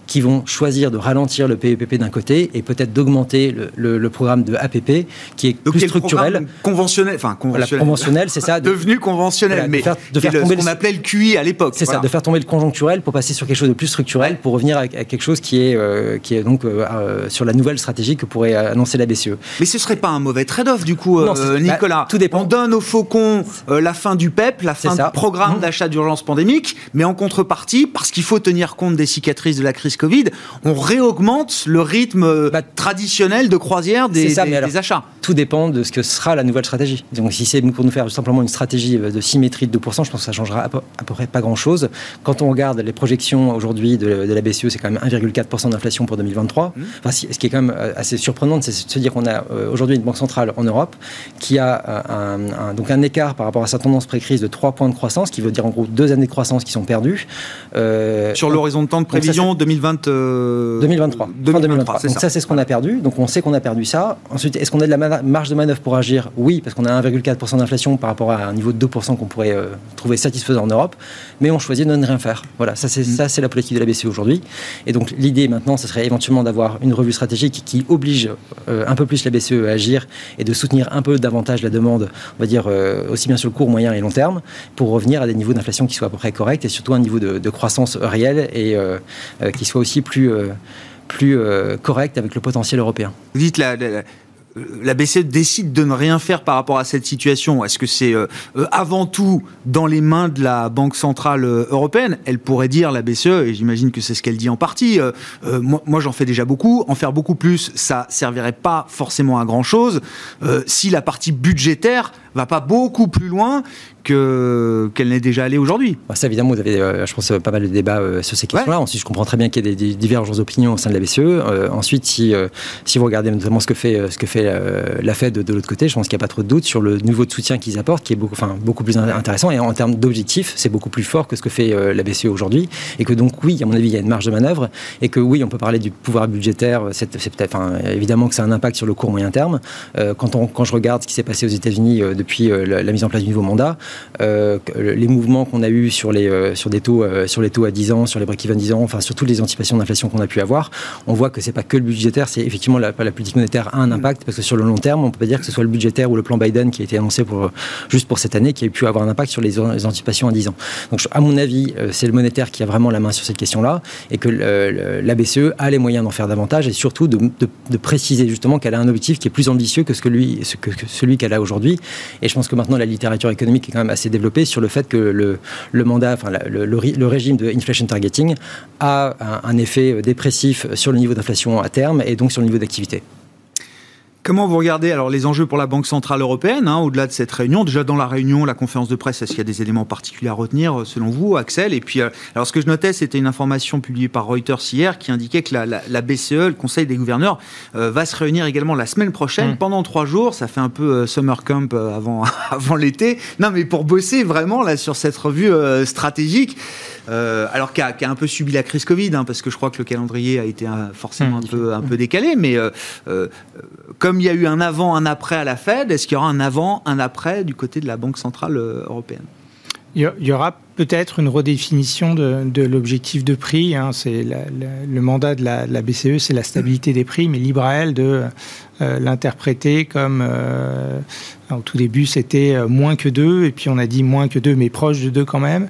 qui vont choisir de ralentir le PEPP d'un côté et peut-être d'augmenter le, programme de APP qui est plus structurel. Conventionnel, enfin conventionnel. c'est ça. Devenu conventionnel, mais de faire, tomber ce qu'on appelait le QI à l'époque. C'est ça, de faire tomber le conjoncturel pour passer sur quelque chose de plus structurel, pour revenir à, quelque chose qui est, euh, qui est donc euh, euh, sur la nouvelle stratégie que pourrait annoncer la BCE. Mais ce serait pas un mauvais trade-off du coup, Nicolas. Bah, tout dépend. On donne aux faucons la fin du PEP, la fin du programme mmh. d'achat d'urgence pandémique, mais en contrepartie, parce qu'il faut tenir compte des cicatrices de la crise Covid, on réaugmente le rythme bah, traditionnel de croisière des, achats. Tout dépend de ce que sera la nouvelle stratégie. Donc si c'est pour nous faire simplement une stratégie de symétrie de 2%, je pense que ça changera à peu, près pas grand-chose. Quand on regarde les projections aujourd'hui de, la BCE, c'est quand même 1,4% d'inflation pour 2023. Mmh. Enfin, ce qui est quand même euh, assez surprenant, c'est de se dire qu'on a euh, aujourd'hui une banque centrale en Europe qui a euh, un, donc un écart par rapport à sa tendance pré-crise de 3 points de croissance, qui veut dire en gros deux années de croissance qui sont perdues. Sur l'horizon de temps de prévision 2020 2023. 2023. Donc ça, c'est ce qu'on a perdu. Donc on sait qu'on a perdu ça. Ensuite, est-ce qu'on a de la marge de manœuvre pour agir? Oui, parce qu'on a 1,4% d'inflation par rapport à un niveau de 2% qu'on pourrait euh, trouver satisfaisant en Europe. Mais on choisit de ne rien faire. Voilà, ça c'est mm. c'est la politique de la BCE aujourd'hui. Et donc l'idée maintenant, ce serait éventuellement d'avoir une revue stratégique qui oblige euh, un peu plus la BCE à agir et de soutenir un peu davantage la demande, on va dire euh, aussi bien sur le court, moyen et long terme, pour revenir à des niveaux d'inflation qui soient à peu près corrects et surtout un niveau de, de croissance réelle et qui soit aussi plus euh, plus, euh, correcte avec le potentiel européen. Vous dites la, la BCE décide de ne rien faire par rapport à cette situation. Est-ce que c'est euh, avant tout dans les mains de la Banque Centrale Européenne? Elle pourrait dire, la BCE, et j'imagine que c'est ce qu'elle dit en partie, moi, moi j'en fais déjà beaucoup, en faire beaucoup plus, ça servirait pas forcément à grand-chose. Si la partie budgétaire va pas beaucoup plus loin qu'elle n'est déjà allée aujourd'hui. Bah, ça, évidemment, vous avez, euh, je pense, pas mal de débats euh, sur ces questions-là. Ensuite, je comprends très bien qu'il y ait des, divergences d'opinion au sein de la BCE. Euh, ensuite, si, si vous regardez notamment ce que fait, ce que fait la Fed de, l'autre côté, je pense qu'il n'y a pas trop de doute sur le niveau de soutien qu'ils apportent, qui est beaucoup, enfin, beaucoup plus intéressant. Et en termes d'objectifs, c'est beaucoup plus fort que ce que fait la BCE aujourd'hui. Et que donc, oui, à mon avis, il y a une marge de manœuvre. Et que oui, on peut parler du pouvoir budgétaire. C'est, peut-être, enfin, évidemment que c'est un impact sur le court moyen terme. quand, on, quand je regarde ce qui s'est passé aux États-Unis depuis la, la, mise en place du nouveau mandat, les mouvements qu'on a eu sur les, euh, sur des taux, euh, sur les taux à 10 ans, sur les break-even 10 ans, enfin sur toutes les anticipations d'inflation qu'on a pu avoir, on voit que c'est pas que le budgétaire, c'est effectivement la, la politique monétaire a un mm. impact parce que sur le long terme, on peut pas dire que ce soit le budgétaire ou le plan Biden qui a été annoncé pour, juste pour cette année qui a pu avoir un impact sur les, anticipations à 10 ans. Donc à mon avis, euh, c'est le monétaire qui a vraiment la main sur cette question-là et que la BCE a les moyens d'en faire davantage et surtout de, de, préciser justement qu'elle a un objectif qui est plus ambitieux que, ce que, lui, ce que, que celui qu'elle a aujourd'hui. Et je pense que maintenant la littérature économique est quand assez développée sur le fait que le, mandat, le, régime de inflation targeting a un, effet dépressif sur le niveau d'inflation à terme et donc sur le niveau d'activité. Comment vous regardez alors les enjeux pour la Banque centrale européenne hein, au-delà de cette réunion? Déjà dans la réunion, la conférence de presse, est-ce qu'il y a des éléments particuliers à retenir selon vous, Axel? Et puis, euh, alors ce que je notais, c'était une information publiée par Reuters hier qui indiquait que la, BCE, le Conseil des gouverneurs, euh, va se réunir également la semaine prochaine mmh. pendant trois jours. Ça fait un peu euh, summer camp avant <laughs> avant l'été. Non, mais pour bosser vraiment là sur cette revue stratégique. Euh, alors qui a, un peu subi la crise Covid, hein, parce que je crois que le calendrier a été euh, forcément mmh. un, peu, un peu décalé, mais euh, comme il y a eu un avant, un après à la Fed, est-ce qu'il y aura un avant, un après du côté de la Banque Centrale Européenne? Il y aura peut-être une redéfinition de, l'objectif de prix. Hein. C'est le mandat de la, BCE, c'est la stabilité des prix, mais libre à elle de l'interpréter comme au tout début c'était moins que 2, et puis on a dit moins que 2, mais proche de 2 quand même.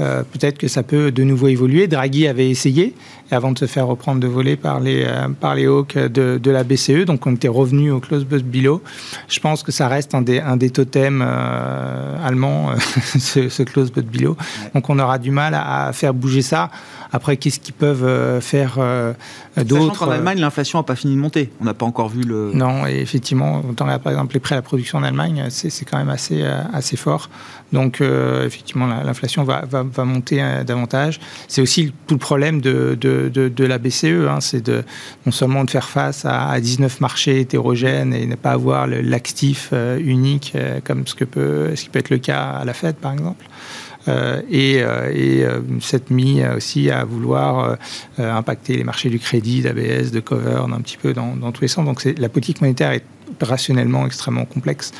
Euh, peut-être que ça peut de nouveau évoluer. Draghi avait essayé avant de se faire reprendre de voler par les, euh, par les hawks de, de, la BCE. Donc on était revenu au close bus below. Je pense que ça reste un des, un des totems euh, allemands, <laughs> ce, ce, close bus below. Donc on aura du mal à, faire bouger ça. Après, qu'est-ce qu'ils peuvent faire d'autre En Allemagne, l'inflation n'a pas fini de monter. On n'a pas encore vu le. Non, et effectivement, par exemple les prêts à la production en Allemagne, c'est quand même assez, assez fort. Donc, euh, effectivement, l'inflation va, va, monter euh, davantage. C'est aussi tout le problème de, de, de, la BCE, hein, c'est de non seulement de faire face à, 19 marchés hétérogènes et ne pas avoir l'actif euh, unique comme ce, que peut, ce qui peut être le cas à la Fed, par exemple. Et, et cette mise aussi à vouloir impacter les marchés du crédit, d'ABS, de cover, un petit peu dans, tous les sens. Donc la politique monétaire est rationnellement extrêmement complexe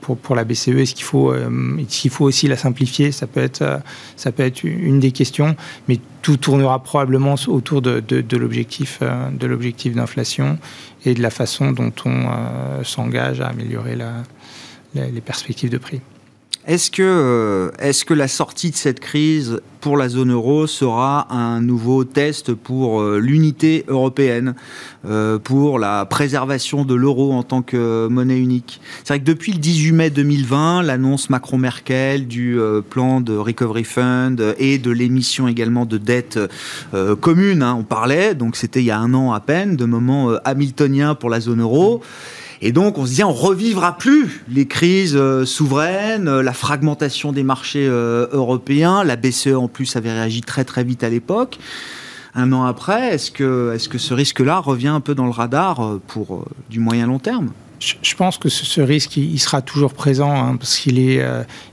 pour, la BCE Est-ce qu'il faut, euh, qu'il faut aussi la simplifier? Ça peut être, euh, ça peut être une des questions, mais tout tournera probablement autour de, l'objectif, euh, de l'objectif d'inflation et de la façon dont on s'engage à améliorer les perspectives de prix. Est-ce que, euh, est que la sortie de cette crise pour la zone euro sera un nouveau test pour euh, l'unité européenne, euh, pour la préservation de l'euro en tant que monnaie unique? C'est vrai que depuis le 18 mai 2020, l'annonce Macron-Merkel du plan de Recovery Fund et de l'émission également de dettes communes, hein, on parlait, donc c'était il y a un an à peine, de moment hamiltonien pour la zone euro. Et donc, on se dit, on revivra plus les crises euh, souveraines, euh, la fragmentation des marchés euh, européens. La BCE, en plus, avait réagi très très vite à l'époque. Un an après, est-ce que, est -ce, que ce risque-là revient un peu dans le radar pour du moyen long terme? Je pense que ce, risque, il sera toujours présent, hein, parce qu'il est,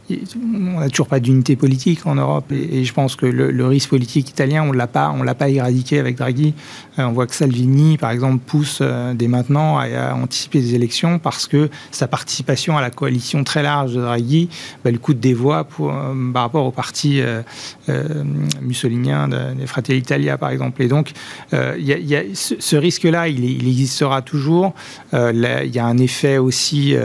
on n'a toujours pas d'unité politique en Europe et, je pense que le, risque politique italien, on l'a pas, pas éradiqué avec Draghi. Euh, on voit que Salvini, par exemple, pousse euh, dès maintenant à, anticiper des élections parce que sa participation à la coalition très large de Draghi bah, lui coûte des voix euh, par rapport au parti mussolinien des Fratelli Italia, par exemple. Et donc, ce, risque-là, il, existera toujours. Il y a un effet aussi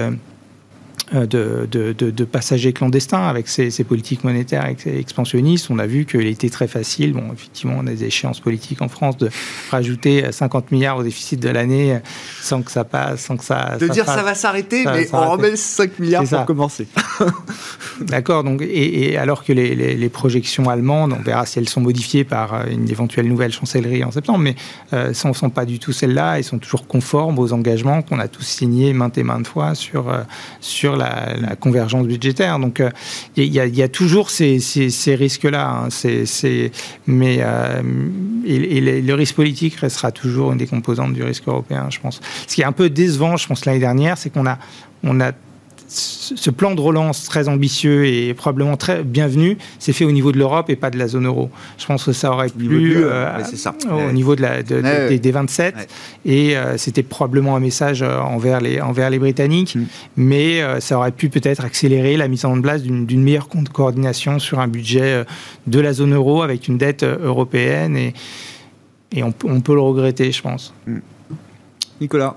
euh, de, de, passagers clandestins avec ces, politiques monétaires expansionnistes. On a vu qu'il était très facile, bon, effectivement, on a des échéances politiques en France, de rajouter 50 milliards au déficit de l'année sans que ça passe, sans que ça. De dire ça va s'arrêter, mais on remet 5 milliards pour commencer. <laughs> <laughs> D'accord, donc, et, alors que les, projections allemandes, on verra si elles sont modifiées par euh, une éventuelle nouvelle chancellerie en septembre, mais euh, ne sont, pas du tout celles-là, elles sont toujours conformes aux engagements qu'on a tous signés maintes et maintes fois sur, sur la, convergence budgétaire. Donc il y, a toujours ces, risques-là. Hein. mais et, le risque politique restera toujours une des composantes du risque européen, je pense. Ce qui est un peu décevant, je pense, l'année dernière, c'est qu'on a, on a ce plan de relance très ambitieux et probablement très bienvenu s'est fait au niveau de l'Europe et pas de la zone euro. Je pense que ça aurait plu euh, au niveau de la, des, 27 et euh, c'était probablement un message euh, envers les, envers les Britanniques, mm. mais ça aurait pu peut-être accélérer la mise en place d'une meilleure coordination sur un budget de la zone euro avec une dette européenne et, et on, on peut le regretter, je pense. Mm. Nicolas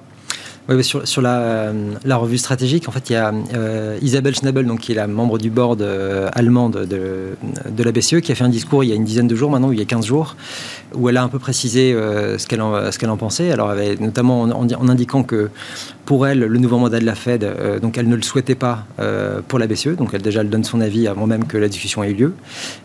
oui, sur, sur la, euh, la, revue stratégique, en fait, il y a euh, Isabelle Schnabel, donc, qui est la membre du board euh, allemand de, de, la BCE, qui a fait un discours il y a une dizaine de jours maintenant, il y a 15 jours, où elle a un peu précisé ce qu'elle en, ce qu'elle en pensait. Alors, avait, notamment en, indiquant que pour elle, le nouveau mandat de la Fed, donc elle ne le souhaitait pas pour la BCE, donc elle déjà elle donne son avis avant même que la discussion ait eu lieu,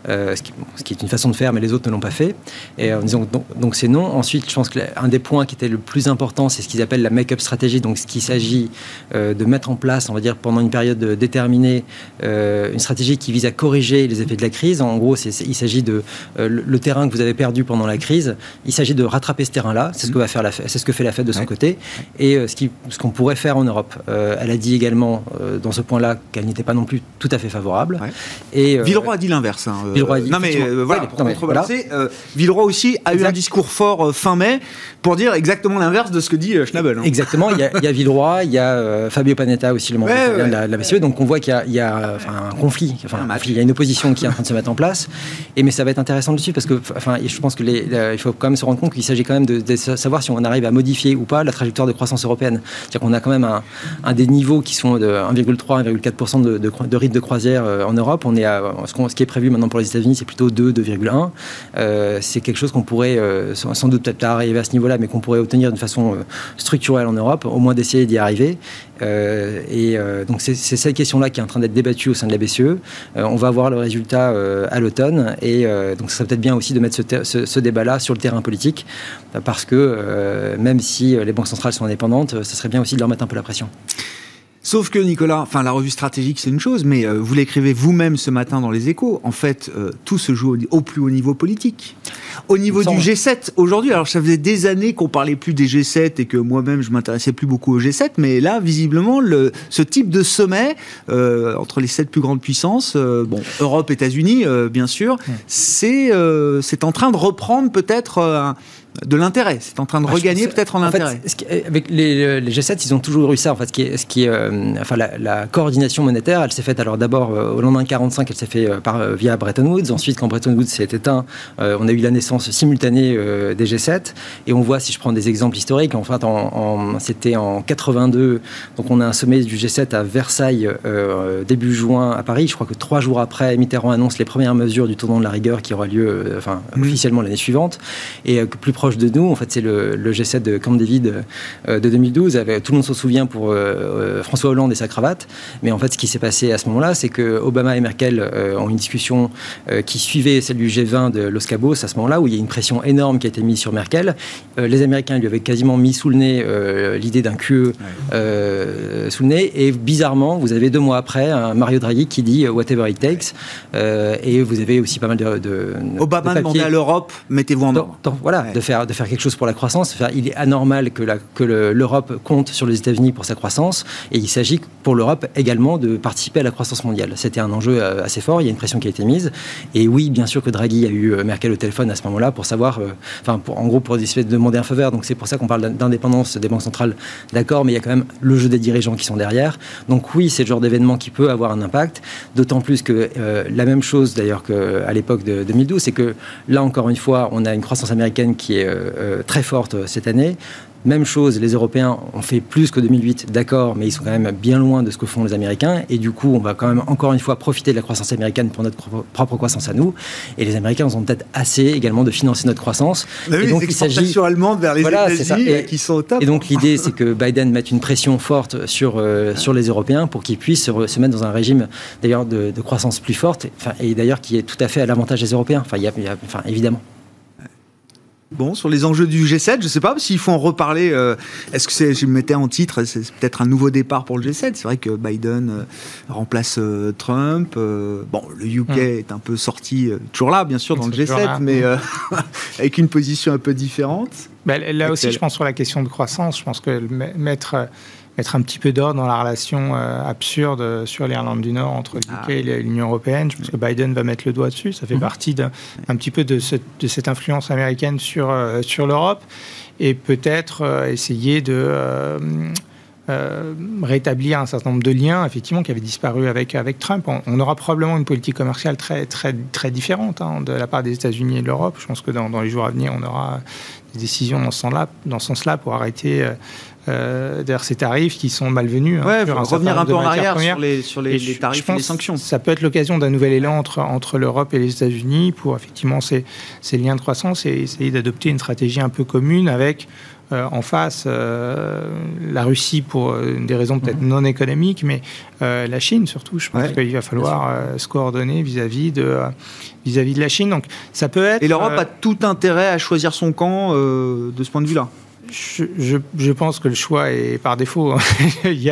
ce qui, est une façon de faire, mais les autres ne l'ont pas fait. Et en disant donc, c'est non. Ensuite, je pense qu'un des points qui était le plus important, c'est ce qu'ils appellent la make-up stratégie donc ce qu'il s'agit euh, de mettre en place, on va dire pendant une période déterminée, euh, une stratégie qui vise à corriger les effets de la crise. En gros, il s'agit de euh, le terrain que vous avez perdu pendant la crise. Il s'agit de rattraper ce terrain-là. C'est ce que va faire la, c'est ce que fait la Fed de son côté, et ce qui, ce qu'on pourrait faire en Europe. elle a dit également dans ce point-là qu'elle n'était pas non plus tout à fait favorable. Et Villeroy a dit l'inverse. Hein, Villeroy dit, non mais voilà, pour Villeroy aussi a eu un discours fort fin mai pour dire exactement l'inverse de ce que dit Schnabel. Hein. Exactement il y a Villeroy, il y a euh, Fabio Panetta aussi, le membre de la, BCE. Donc on voit qu'il y a, un conflit, enfin, il y a une opposition qui est en train de se mettre en place. Et mais ça va être intéressant dessus parce que, enfin, je pense que il faut quand même se rendre compte qu'il s'agit quand même de, savoir si on arrive à modifier ou pas la trajectoire de croissance européenne. C'est-à-dire qu'on a quand même un, des niveaux qui sont de 1,3, 1,4% de, de, rythme de croisière euh, en Europe. On est à ce, qui est prévu maintenant pour les États-Unis, c'est plutôt 2, 2,1. Euh, c'est quelque chose qu'on pourrait sans doute peut-être arriver à ce niveau-là, mais qu'on pourrait obtenir de façon structurelle en Europe, au moins d'essayer d'y arriver. Euh, et euh, donc c'est cette question-là qui est en train d'être débattue au sein de la BCE. Euh, on va voir le résultat à l'automne et donc ce serait peut-être bien aussi de mettre ce, débat-là sur le terrain politique parce que même si les banques centrales sont indépendantes, ce serait bien aussi de leur mettre un peu la pression. Sauf que Nicolas, enfin la revue stratégique c'est une chose, mais vous l'écrivez vous-même ce matin dans les échos, en fait tout se joue au, plus haut niveau politique. Au niveau du G7 aujourd'hui, alors ça faisait des années qu'on parlait plus des G7 et que moi-même je m'intéressais plus beaucoup au G7, mais là visiblement le, ce type de sommet euh, entre les sept plus grandes puissances, bon Europe, États-Unis bien sûr, c'est c'est en train de reprendre peut-être de l'intérêt. C'est en train de ah, regagner peut-être en, intérêt. avec les, G7, ils ont toujours eu ça. En fait, ce qui est, ce qui est, euh, enfin, la, coordination monétaire, elle s'est faite alors d'abord euh, au lendemain 45, elle s'est faite euh, par, via Bretton Woods. Ensuite, quand Bretton Woods s'est éteint, on a eu la naissance simultanée des G7. Et on voit, si je prends des exemples historiques, en fait, en, c'était en 82. Donc, on a un sommet du G7 à Versailles début juin à Paris. Je crois que trois jours après, Mitterrand annonce les premières mesures du tournant de la rigueur qui aura lieu, enfin, mmh. officiellement l'année suivante. Et plus proche de nous. En fait, c'est le, G7 de Camp David euh, de 2012. Avec, tout le monde s'en souvient pour euh, euh, François Hollande et sa cravate. Mais en fait, ce qui s'est passé à ce moment-là, c'est que Obama et Merkel ont une discussion qui suivait celle du G20 de Los Cabos à ce moment-là, où il y a une pression énorme qui a été mise sur Merkel. les Américains lui avaient quasiment mis sous le nez l'idée d'un QE sous le nez. Et bizarrement, vous avez deux mois après un Mario Draghi qui dit whatever it takes. et vous avez aussi pas mal de. de Obama demandait à l'Europe, mettez-vous en ordre. Voilà, de faire de faire quelque chose pour la croissance. il est anormal que, que l'Europe compte sur les États-Unis pour sa croissance, et il s'agit pour l'Europe également de participer à la croissance mondiale. C'était un enjeu euh, assez fort, il y a une pression qui a été mise, et oui, bien sûr que Draghi a eu euh, Merkel au téléphone à ce moment-là pour savoir, euh, enfin, en gros, pour essayer de demander un faveur, donc c'est pour ça qu'on parle d'indépendance des banques centrales, d'accord, mais il y a quand même le jeu des dirigeants qui sont derrière. Donc oui, c'est le genre d'événement qui peut avoir un impact, d'autant plus que la même chose d'ailleurs qu'à l'époque de 2012, c'est que là encore une fois, on a une croissance américaine qui est euh, très forte euh, cette année. Même chose, les Européens ont fait plus que 2008, d'accord, mais ils sont quand même bien loin de ce que font les Américains. Et du coup, on va quand même encore une fois profiter de la croissance américaine pour notre propre croissance à nous. Et les Américains ont peut-être assez également de financer notre croissance. et donc, il s'agit allemandes vers les États-Unis qui sont au top. Et donc l'idée, c'est que Biden mette une pression forte sur euh, sur les Européens pour qu'ils puissent se, mettre dans un régime d'ailleurs de, croissance plus forte, et d'ailleurs qui est tout à fait à l'avantage des Européens. Enfin, il y a, enfin évidemment. Bon, sur les enjeux du G7, je ne sais pas s'il faut en reparler. Euh, est-ce que c'est, je me mettais en titre, c'est peut-être un nouveau départ pour le G7. C'est vrai que Biden euh, remplace euh, Trump. bon, le UK hmm. est un peu sorti, toujours là, bien sûr, dans le G7, mais <laughs> avec une position un peu différente. Bah, là aussi, je pense sur la question de croissance, je pense que mettre mettre un petit peu d'ordre dans la relation euh, absurde sur l'Irlande du Nord entre l'UK ah. et l'Union européenne. Je pense que Biden va mettre le doigt dessus. Ça fait mhm. partie d'un petit peu de, de, cette influence américaine sur, euh, sur l'Europe et peut-être euh, essayer de rétablir un certain nombre de liens, effectivement, qui avaient disparu avec, avec Trump. On, aura probablement une politique commerciale très, très, très différente hein, de la part des États-Unis et de l'Europe. Je pense que dans, dans, les jours à venir, on aura des décisions dans ce sens-là, dans ce sens-là pour arrêter euh, d'ailleurs ces tarifs qui sont malvenus. Hein, ouais, revenir un peu en arrière sur les, sur les, tarifs et les sanctions. Ça peut être l'occasion d'un nouvel élan entre, entre l'Europe et les États-Unis pour effectivement ces, ces, liens de croissance et essayer d'adopter une stratégie un peu commune avec euh, en face euh, la Russie pour des raisons peut-être mhm. non économiques, mais la Chine surtout. Je pense qu'il va falloir se coordonner vis-à-vis de vis-à-vis de la Chine. Donc ça peut être. Et l'Europe a tout intérêt à choisir son camp de ce point de vue-là je, je, pense que le choix est par défaut. <laughs> il n'y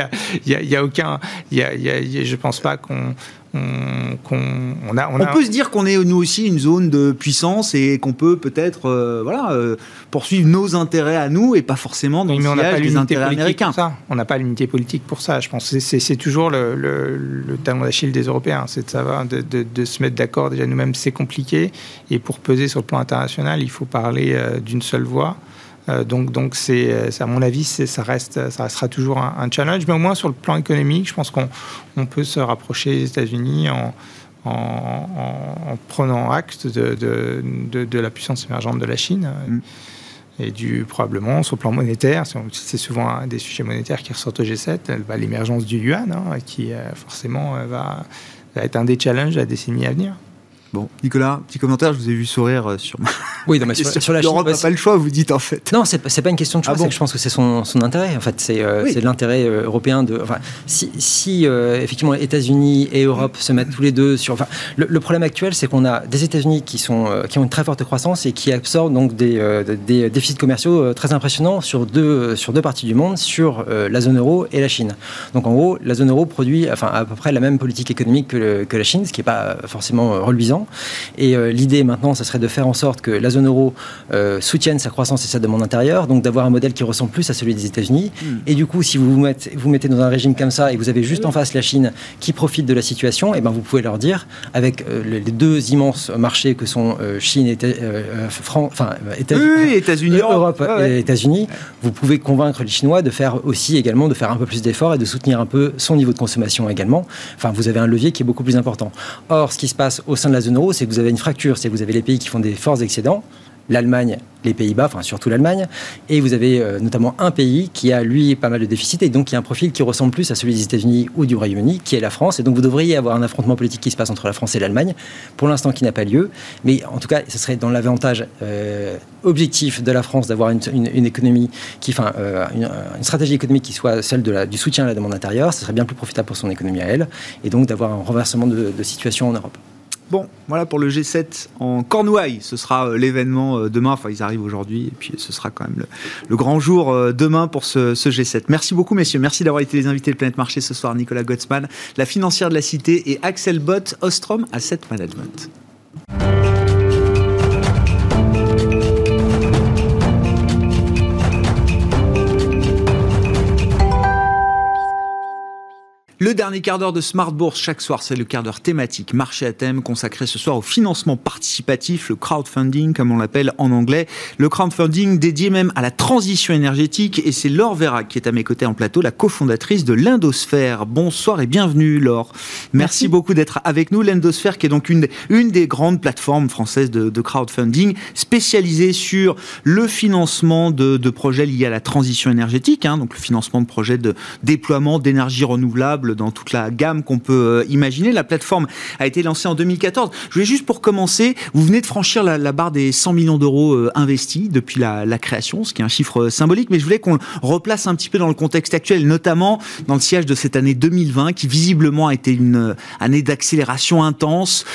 a, aucun. Y a, y a, je pense pas qu'on. On, a, on, peut se dire qu'on est nous aussi une zone de puissance et qu'on peut peut-être euh, voilà, euh, poursuivre nos intérêts à nous et pas forcément dans oui, le sillage des intérêts américains. Ça. On n'a pas l'unité politique pour ça. Je pense c'est toujours le, le, le talon d'Achille des Européens. C'est de savoir de, de, de se mettre d'accord déjà nous-mêmes, c'est compliqué. Et pour peser sur le plan international, il faut parler euh, d'une seule voix. Euh, donc, donc c'est, euh, à mon avis, ça, reste, ça restera toujours un, challenge. Mais au moins, sur le plan économique, je pense qu'on on peut se rapprocher des États-Unis en, en, prenant acte de, de, de, la puissance émergente de la Chine. Mm. Et du, probablement, sur le plan monétaire, c'est souvent un des sujets monétaires qui ressortent au G7, bah, l'émergence du yuan, hein, qui euh, forcément va, va être un des challenges de la décennie à venir. Bon, Nicolas, petit commentaire, je vous ai vu sourire euh, sur ma. Oui, non, mais sur, <laughs> la Chine. n'a pas le choix, vous dites en fait. Non, c'est pas, pas une question de choix, ah c'est que je pense que c'est son, son, intérêt. En fait, c'est euh, l'intérêt euh, européen de. Enfin, si, si effectivement États-Unis et Europe se mettent tous les deux sur. Enfin, le, problème actuel, c'est qu'on a des États-Unis qui, sont, qui ont une très forte croissance et qui absorbent donc des, des déficits commerciaux très impressionnants sur deux, sur deux parties du monde, sur la zone euro et la Chine. Donc en gros, la zone euro produit enfin, à peu près la même politique économique que, que la Chine, ce qui n'est pas forcément reluisant. Et euh, l'idée maintenant, ce serait de faire en sorte que la zone euro euh, soutienne sa croissance et sa demande intérieure, donc d'avoir un modèle qui ressemble plus à celui des États-Unis. Hmm. Et du coup, si vous vous mettez, vous mettez dans un régime comme ça et vous avez juste en face la Chine qui profite de la situation, et eh ben vous pouvez leur dire, avec euh, les deux immenses marchés que sont Chine et France, enfin États-Unis, Europe, et États-Unis, vous pouvez convaincre les Chinois de faire aussi également de faire un peu plus d'efforts et de soutenir un peu son niveau de consommation également. Enfin, vous avez un levier qui est beaucoup plus important. Or, ce qui se passe au sein de la zone c'est que vous avez une fracture, c'est que vous avez les pays qui font des forts excédents, l'Allemagne, les Pays-Bas, enfin surtout l'Allemagne, et vous avez euh, notamment un pays qui a lui pas mal de déficits et donc qui a un profil qui ressemble plus à celui des États-Unis ou du Royaume-Uni, qui est la France. Et donc vous devriez avoir un affrontement politique qui se passe entre la France et l'Allemagne, pour l'instant qui n'a pas lieu, mais en tout cas, ce serait dans l'avantage euh, objectif de la France d'avoir une, économie qui, enfin, euh, une, stratégie économique qui soit celle du soutien à la demande intérieure. Ce serait bien plus profitable pour son économie à elle, et donc d'avoir un renversement de situation en Europe. Bon, voilà pour le G7 en Cornouailles. Ce sera euh, l'événement euh, demain. Enfin, ils arrivent aujourd'hui. Et puis, ce sera quand même le, grand jour euh, demain pour ce, G7. Merci beaucoup, messieurs. Merci d'avoir été les invités de Planète Marché ce soir. Nicolas Gottsman, la financière de la Cité, et Axel Bott, Ostrom Asset Management. Le dernier quart d'heure de Smart Bourse chaque soir, c'est le quart d'heure thématique marché à thème consacré ce soir au financement participatif, le crowdfunding comme on l'appelle en anglais. Le crowdfunding dédié même à la transition énergétique et c'est Laure Vérac qui est à mes côtés en plateau, la cofondatrice de l'Indosphère. Bonsoir et bienvenue Laure. Merci, beaucoup d'être avec nous. L'Indosphère qui est donc une, une des grandes plateformes françaises de, de crowdfunding spécialisée sur le financement de, de projets liés à la transition énergétique, hein, donc le financement de projets de déploiement d'énergie renouvelable dans toute la gamme qu'on peut euh, imaginer. La plateforme a été lancée en 2014. Je voulais juste pour commencer, vous venez de franchir la, barre des 100 millions d'euros euh, investis depuis la, création, ce qui est un chiffre euh, symbolique, mais je voulais qu'on replace un petit peu dans le contexte actuel, notamment dans le siège de cette année 2020, qui visiblement a été une année d'accélération intense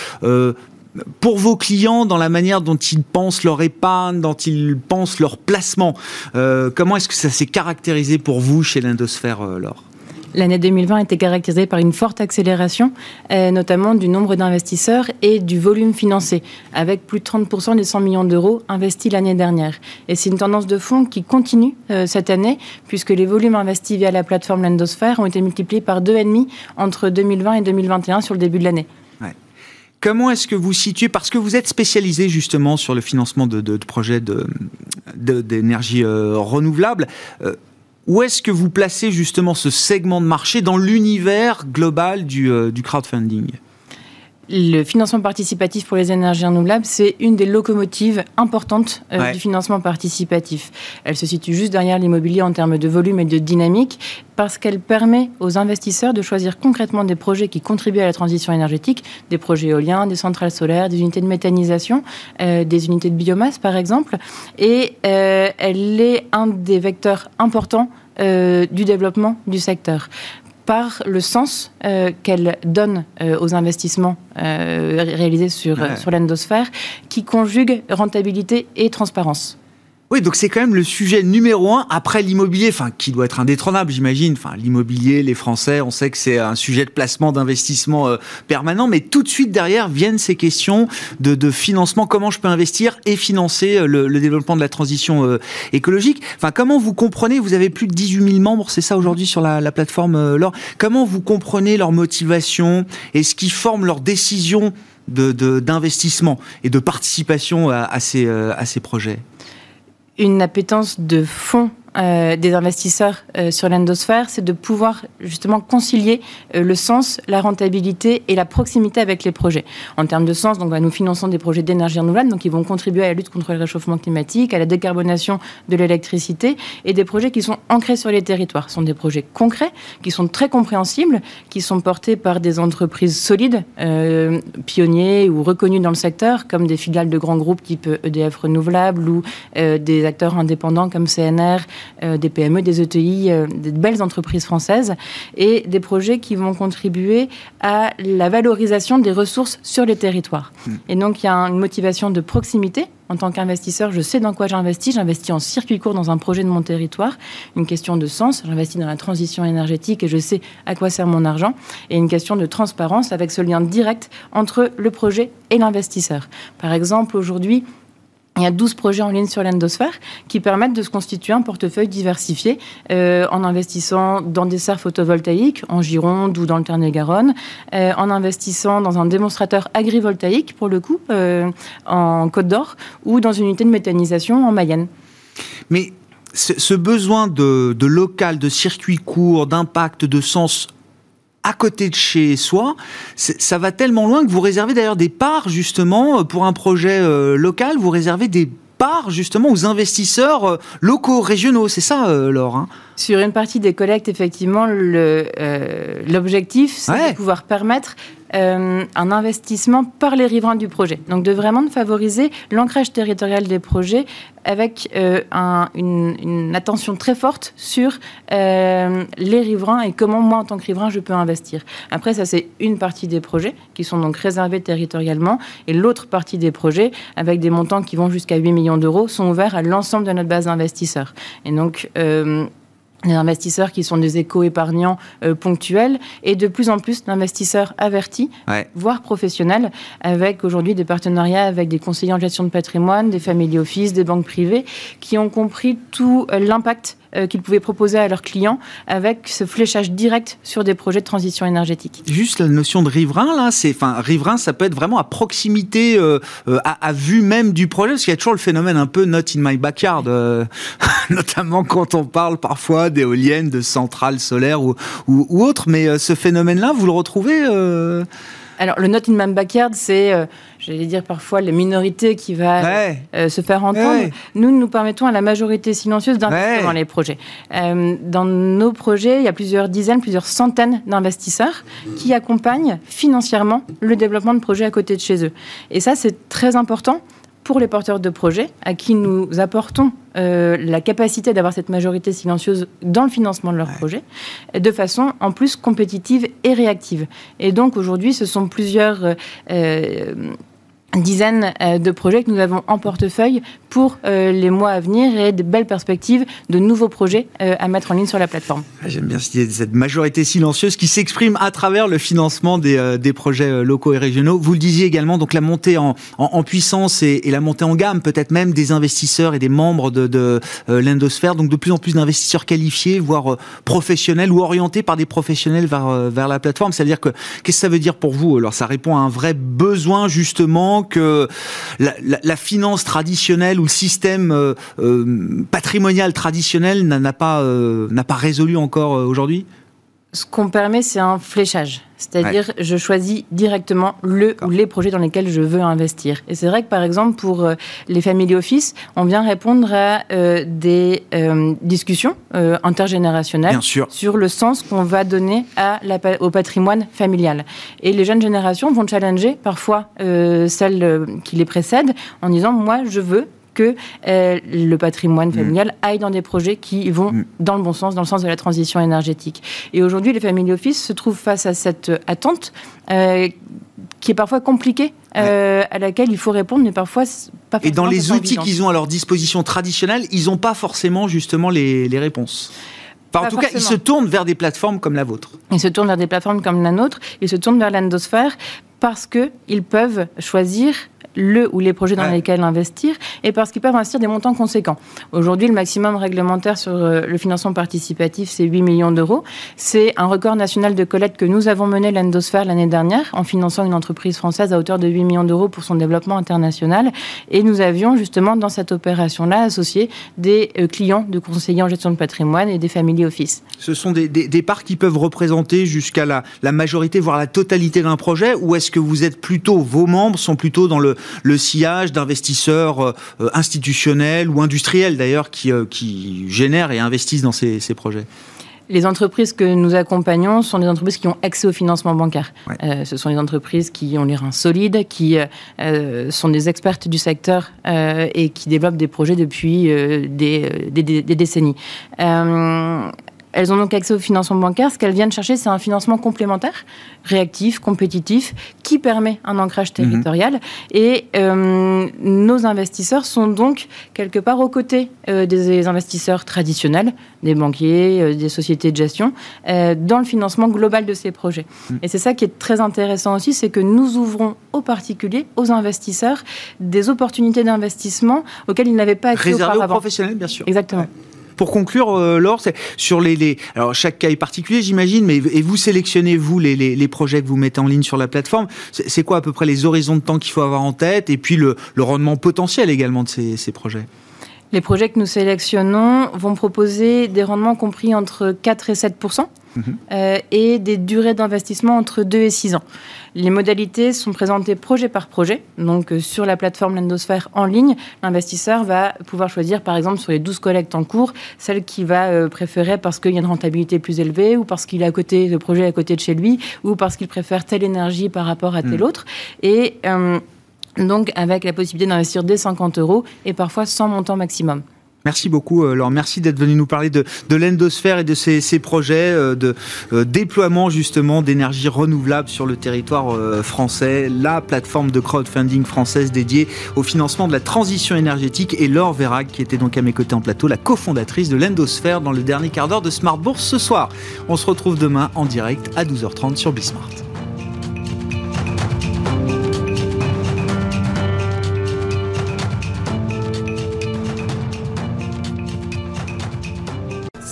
pour vos clients, dans la manière dont ils pensent leur épargne, dont ils pensent leur placement, comment est-ce que ça s'est caractérisé pour vous chez l'Indosphère, Laure? L'année 2020 a été caractérisée par une forte accélération, euh, notamment du nombre d'investisseurs et du volume financé, avec plus de 30% des 100 millions d'euros investis l'année dernière. Et c'est une tendance de fond qui continue euh, cette année, puisque les volumes investis via la plateforme Lendosphere ont été multipliés par 2,5 entre 2020 et 2021 sur le début de l'année. Comment est-ce que vous situez, parce que vous êtes spécialisé justement sur le financement de, projets d'énergie euh, renouvelable, où est-ce que vous placez justement ce segment de marché dans l'univers global du, euh, crowdfunding? Le financement participatif pour les énergies renouvelables, c'est une des locomotives importantes euh, du financement participatif. Elle se situe juste derrière l'immobilier en termes de volume et de dynamique parce qu'elle permet aux investisseurs de choisir concrètement des projets qui contribuent à la transition énergétique, des projets éoliens, des centrales solaires, des unités de méthanisation, euh, des unités de biomasse par exemple. Et elle est un des vecteurs importants euh, du développement du secteur par le sens euh, qu'elle donne euh, aux investissements réalisés sur, sur l'endosphère, qui conjugue rentabilité et transparence. Oui, donc c'est quand même le sujet numéro un après l'immobilier, enfin qui doit être indétrônable, j'imagine. Enfin, l'immobilier, les Français, on sait que c'est un sujet de placement, d'investissement euh, permanent, mais tout de suite derrière viennent ces questions de, financement. Comment je peux investir et financer euh, le, développement de la transition euh, écologique? Enfin, comment vous comprenez Vous avez plus de 18 000 membres, c'est ça aujourd'hui sur la, plateforme Laure? Comment vous comprenez leur motivation et ce qui forme leur décision d'investissement et de participation à ces projets? Une appétence de fond euh, des investisseurs euh, sur l'endosphère, c'est de pouvoir justement concilier euh, le sens, la rentabilité et la proximité avec les projets. En termes de sens, donc, bah, nous finançons des projets d'énergie renouvelable, donc ils vont contribuer à la lutte contre le réchauffement climatique, à la décarbonation de l'électricité, et des projets qui sont ancrés sur les territoires. Ce sont des projets concrets, qui sont très compréhensibles, qui sont portés par des entreprises solides, pionniers ou reconnus dans le secteur, comme des filiales de grands groupes type EDF Renouvelable ou des acteurs indépendants comme CNR, euh, des PME, des ETI, euh, des belles entreprises françaises et des projets qui vont contribuer à la valorisation des ressources sur les territoires. Hmm. Et donc il y a une motivation de proximité en tant qu'investisseur, je sais dans quoi j'investis. J'investis en circuit court dans un projet de mon territoire. Une question de sens. J'investis dans la transition énergétique et je sais à quoi sert mon argent. Et une question de transparence avec ce lien direct entre le projet et l'investisseur. Par exemple, aujourd'hui, il y a 12 projets en ligne sur l'endosphère qui permettent de se constituer un portefeuille diversifié euh, en investissant dans des serres photovoltaïques en Gironde ou dans le Tarn-et-Garonne, euh, en investissant dans un démonstrateur agrivoltaïque pour le coup euh, en Côte d'Or ou dans une unité de méthanisation en Mayenne. Mais ce besoin de, de local, de circuit court, d'impact, de sens à côté de chez soi, ça va tellement loin que vous réservez d'ailleurs des parts justement euh, pour un projet euh, local, vous réservez des parts justement aux investisseurs euh, locaux, régionaux, c'est ça Laure hein? Sur une partie des collectes, effectivement, l'objectif, c'est de pouvoir permettre euh, un investissement par les riverains du projet. Donc de vraiment de favoriser l'ancrage territorial des projets avec euh, une, attention très forte sur euh, les riverains et comment moi en tant que riverain je peux investir. Après ça c'est une partie des projets qui sont donc réservés territorialement et l'autre partie des projets avec des montants qui vont jusqu'à 8 millions d'euros sont ouverts à l'ensemble de notre base d'investisseurs. Et donc des investisseurs qui sont des éco-épargnants euh, ponctuels et de plus en plus d'investisseurs avertis, voire professionnels, avec aujourd'hui des partenariats avec des conseillers en gestion de patrimoine, des family office, des banques privées, qui ont compris tout euh, l'impact euh, qu'ils pouvaient proposer à leurs clients avec ce fléchage direct sur des projets de transition énergétique. Juste la notion de riverain, là, c'est, enfin, riverain, ça peut être vraiment à proximité, euh, euh, à, vue même du projet, parce qu'il y a toujours le phénomène un peu not in my backyard, <laughs> notamment quand on parle parfois d'éoliennes, de centrales solaires ou, autres, mais ce phénomène-là, vous le retrouvez alors, le not in my backyard, c'est, euh, j'allais dire parfois, la minorité qui va euh, se faire entendre. Nous, nous permettons à la majorité silencieuse d'investir dans les projets. Euh, dans nos projets, il y a plusieurs dizaines, plusieurs centaines d'investisseurs qui accompagnent financièrement le développement de projets à côté de chez eux. Et ça, c'est très important pour les porteurs de projets, à qui nous apportons euh, la capacité d'avoir cette majorité silencieuse dans le financement de leurs projets, de façon en plus compétitive et réactive. Et donc aujourd'hui, ce sont plusieurs... Euh, dizaines euh, de projets que nous avons en portefeuille pour euh, les mois à venir et de belles perspectives de nouveaux projets euh, à mettre en ligne sur la plateforme. Ah, j'aime bien cette majorité silencieuse qui s'exprime à travers le financement des, des, projets locaux et régionaux. Vous le disiez également, donc la montée en, en, puissance et, et, la montée en gamme, peut-être même des investisseurs et des membres de, de l'endosphère, donc de plus en plus d'investisseurs qualifiés, voire professionnels ou orientés par des professionnels vers, vers la plateforme. C'est-à-dire que qu'est-ce que ça veut dire pour vous? Alors ça répond à un vrai besoin justement que la, finance traditionnelle ou le système euh, euh, patrimonial traditionnel euh, n'a pas résolu encore aujourd'hui? Ce qu'on permet, c'est un fléchage. C'est-à-dire, je choisis directement le ou les projets dans lesquels je veux investir. Et c'est vrai que, par exemple, pour les family office, on vient répondre à des discussions intergénérationnelles sur le sens qu'on va donner à la, au patrimoine familial. Et les jeunes générations vont challenger parfois celles qui les précèdent en disant, moi, je veux que euh, le patrimoine mm. familial aille dans des projets qui vont mm. dans le bon sens, dans le sens de la transition énergétique. Et aujourd'hui, les family office se trouvent face à cette attente euh, qui est parfois compliquée, euh, à laquelle il faut répondre, mais parfois pas Et dans les outils qu'ils ont à leur disposition traditionnelle, ils n'ont pas forcément justement les, les réponses. en tout cas, ils se tournent vers des plateformes comme la vôtre. Ils se tournent vers des plateformes comme la nôtre. Ils se tournent vers l'endosphère parce qu'ils peuvent choisir le ou les projets dans lesquels investir et parce qu'ils peuvent investir des montants conséquents. Aujourd'hui, le maximum réglementaire sur euh, le financement participatif, c'est 8 millions d'euros. C'est un record national de collecte que nous avons mené l'Endosphère l'année dernière en finançant une entreprise française à hauteur de 8 millions d'euros pour son développement international. Et nous avions justement dans cette opération-là associé des euh, clients de conseillers en gestion de patrimoine et des family office. Ce sont des, des, parts qui peuvent représenter jusqu'à la, la majorité, voire la totalité d'un projet ou est-ce que vous êtes plutôt, vos membres sont plutôt dans le, le sillage d'investisseurs euh, institutionnels ou industriels d'ailleurs qui, euh, qui génèrent et investissent dans ces, projets les entreprises que nous accompagnons sont des entreprises qui ont accès au financement bancaire. Euh, ce sont des entreprises qui ont les reins solides, qui sont des expertes du secteur et qui développent des projets depuis des, des, des, décennies. Elles ont donc accès au financement bancaire. Ce qu'elles viennent chercher, c'est un financement complémentaire, réactif, compétitif, qui permet un ancrage mhm. territorial. Et euh, nos investisseurs sont donc quelque part aux côtés euh, des investisseurs traditionnels, des banquiers, euh, des sociétés de gestion, dans le financement global de ces projets. Mhm. Et c'est ça qui est très intéressant aussi, c'est que nous ouvrons aux particuliers, aux investisseurs, des opportunités d'investissement auxquelles ils n'avaient pas accès Réservé aux professionnels, bien sûr. Exactement. Pour conclure, euh, Laure, sur les, alors chaque cas est particulier, j'imagine, mais et vous sélectionnez vous les, projets que vous mettez en ligne sur la plateforme. C'est quoi à peu près les horizons de temps qu'il faut avoir en tête et puis le, rendement potentiel également de ces projets? Les projets que nous sélectionnons vont proposer des rendements compris entre 4 et 7 euh, et des durées d'investissement entre 2 et 6 ans. Les modalités sont présentées projet par projet. Donc, euh, sur la plateforme Lendosphère en ligne, l'investisseur va pouvoir choisir, par exemple, sur les 12 collectes en cours, celle qu'il va euh, préférer parce qu'il y a une rentabilité plus élevée ou parce qu'il a à côté, le projet à côté de chez lui ou parce qu'il préfère telle énergie par rapport à telle hmm. autre. Et donc, avec la possibilité d'investir dès 50 euros et parfois sans montant maximum. Merci beaucoup, euh, Laure. Merci d'être venu nous parler de, l'endosphère et de ces, projets euh, de euh, déploiement justement d'énergie renouvelable sur le territoire français, la plateforme de crowdfunding française dédiée au financement de la transition énergétique et Laure Vérac, qui était donc à mes côtés en plateau, la cofondatrice de l'endosphère dans le dernier quart d'heure de Smart Bourse ce soir. On se retrouve demain en direct à 12h30 sur Bismart.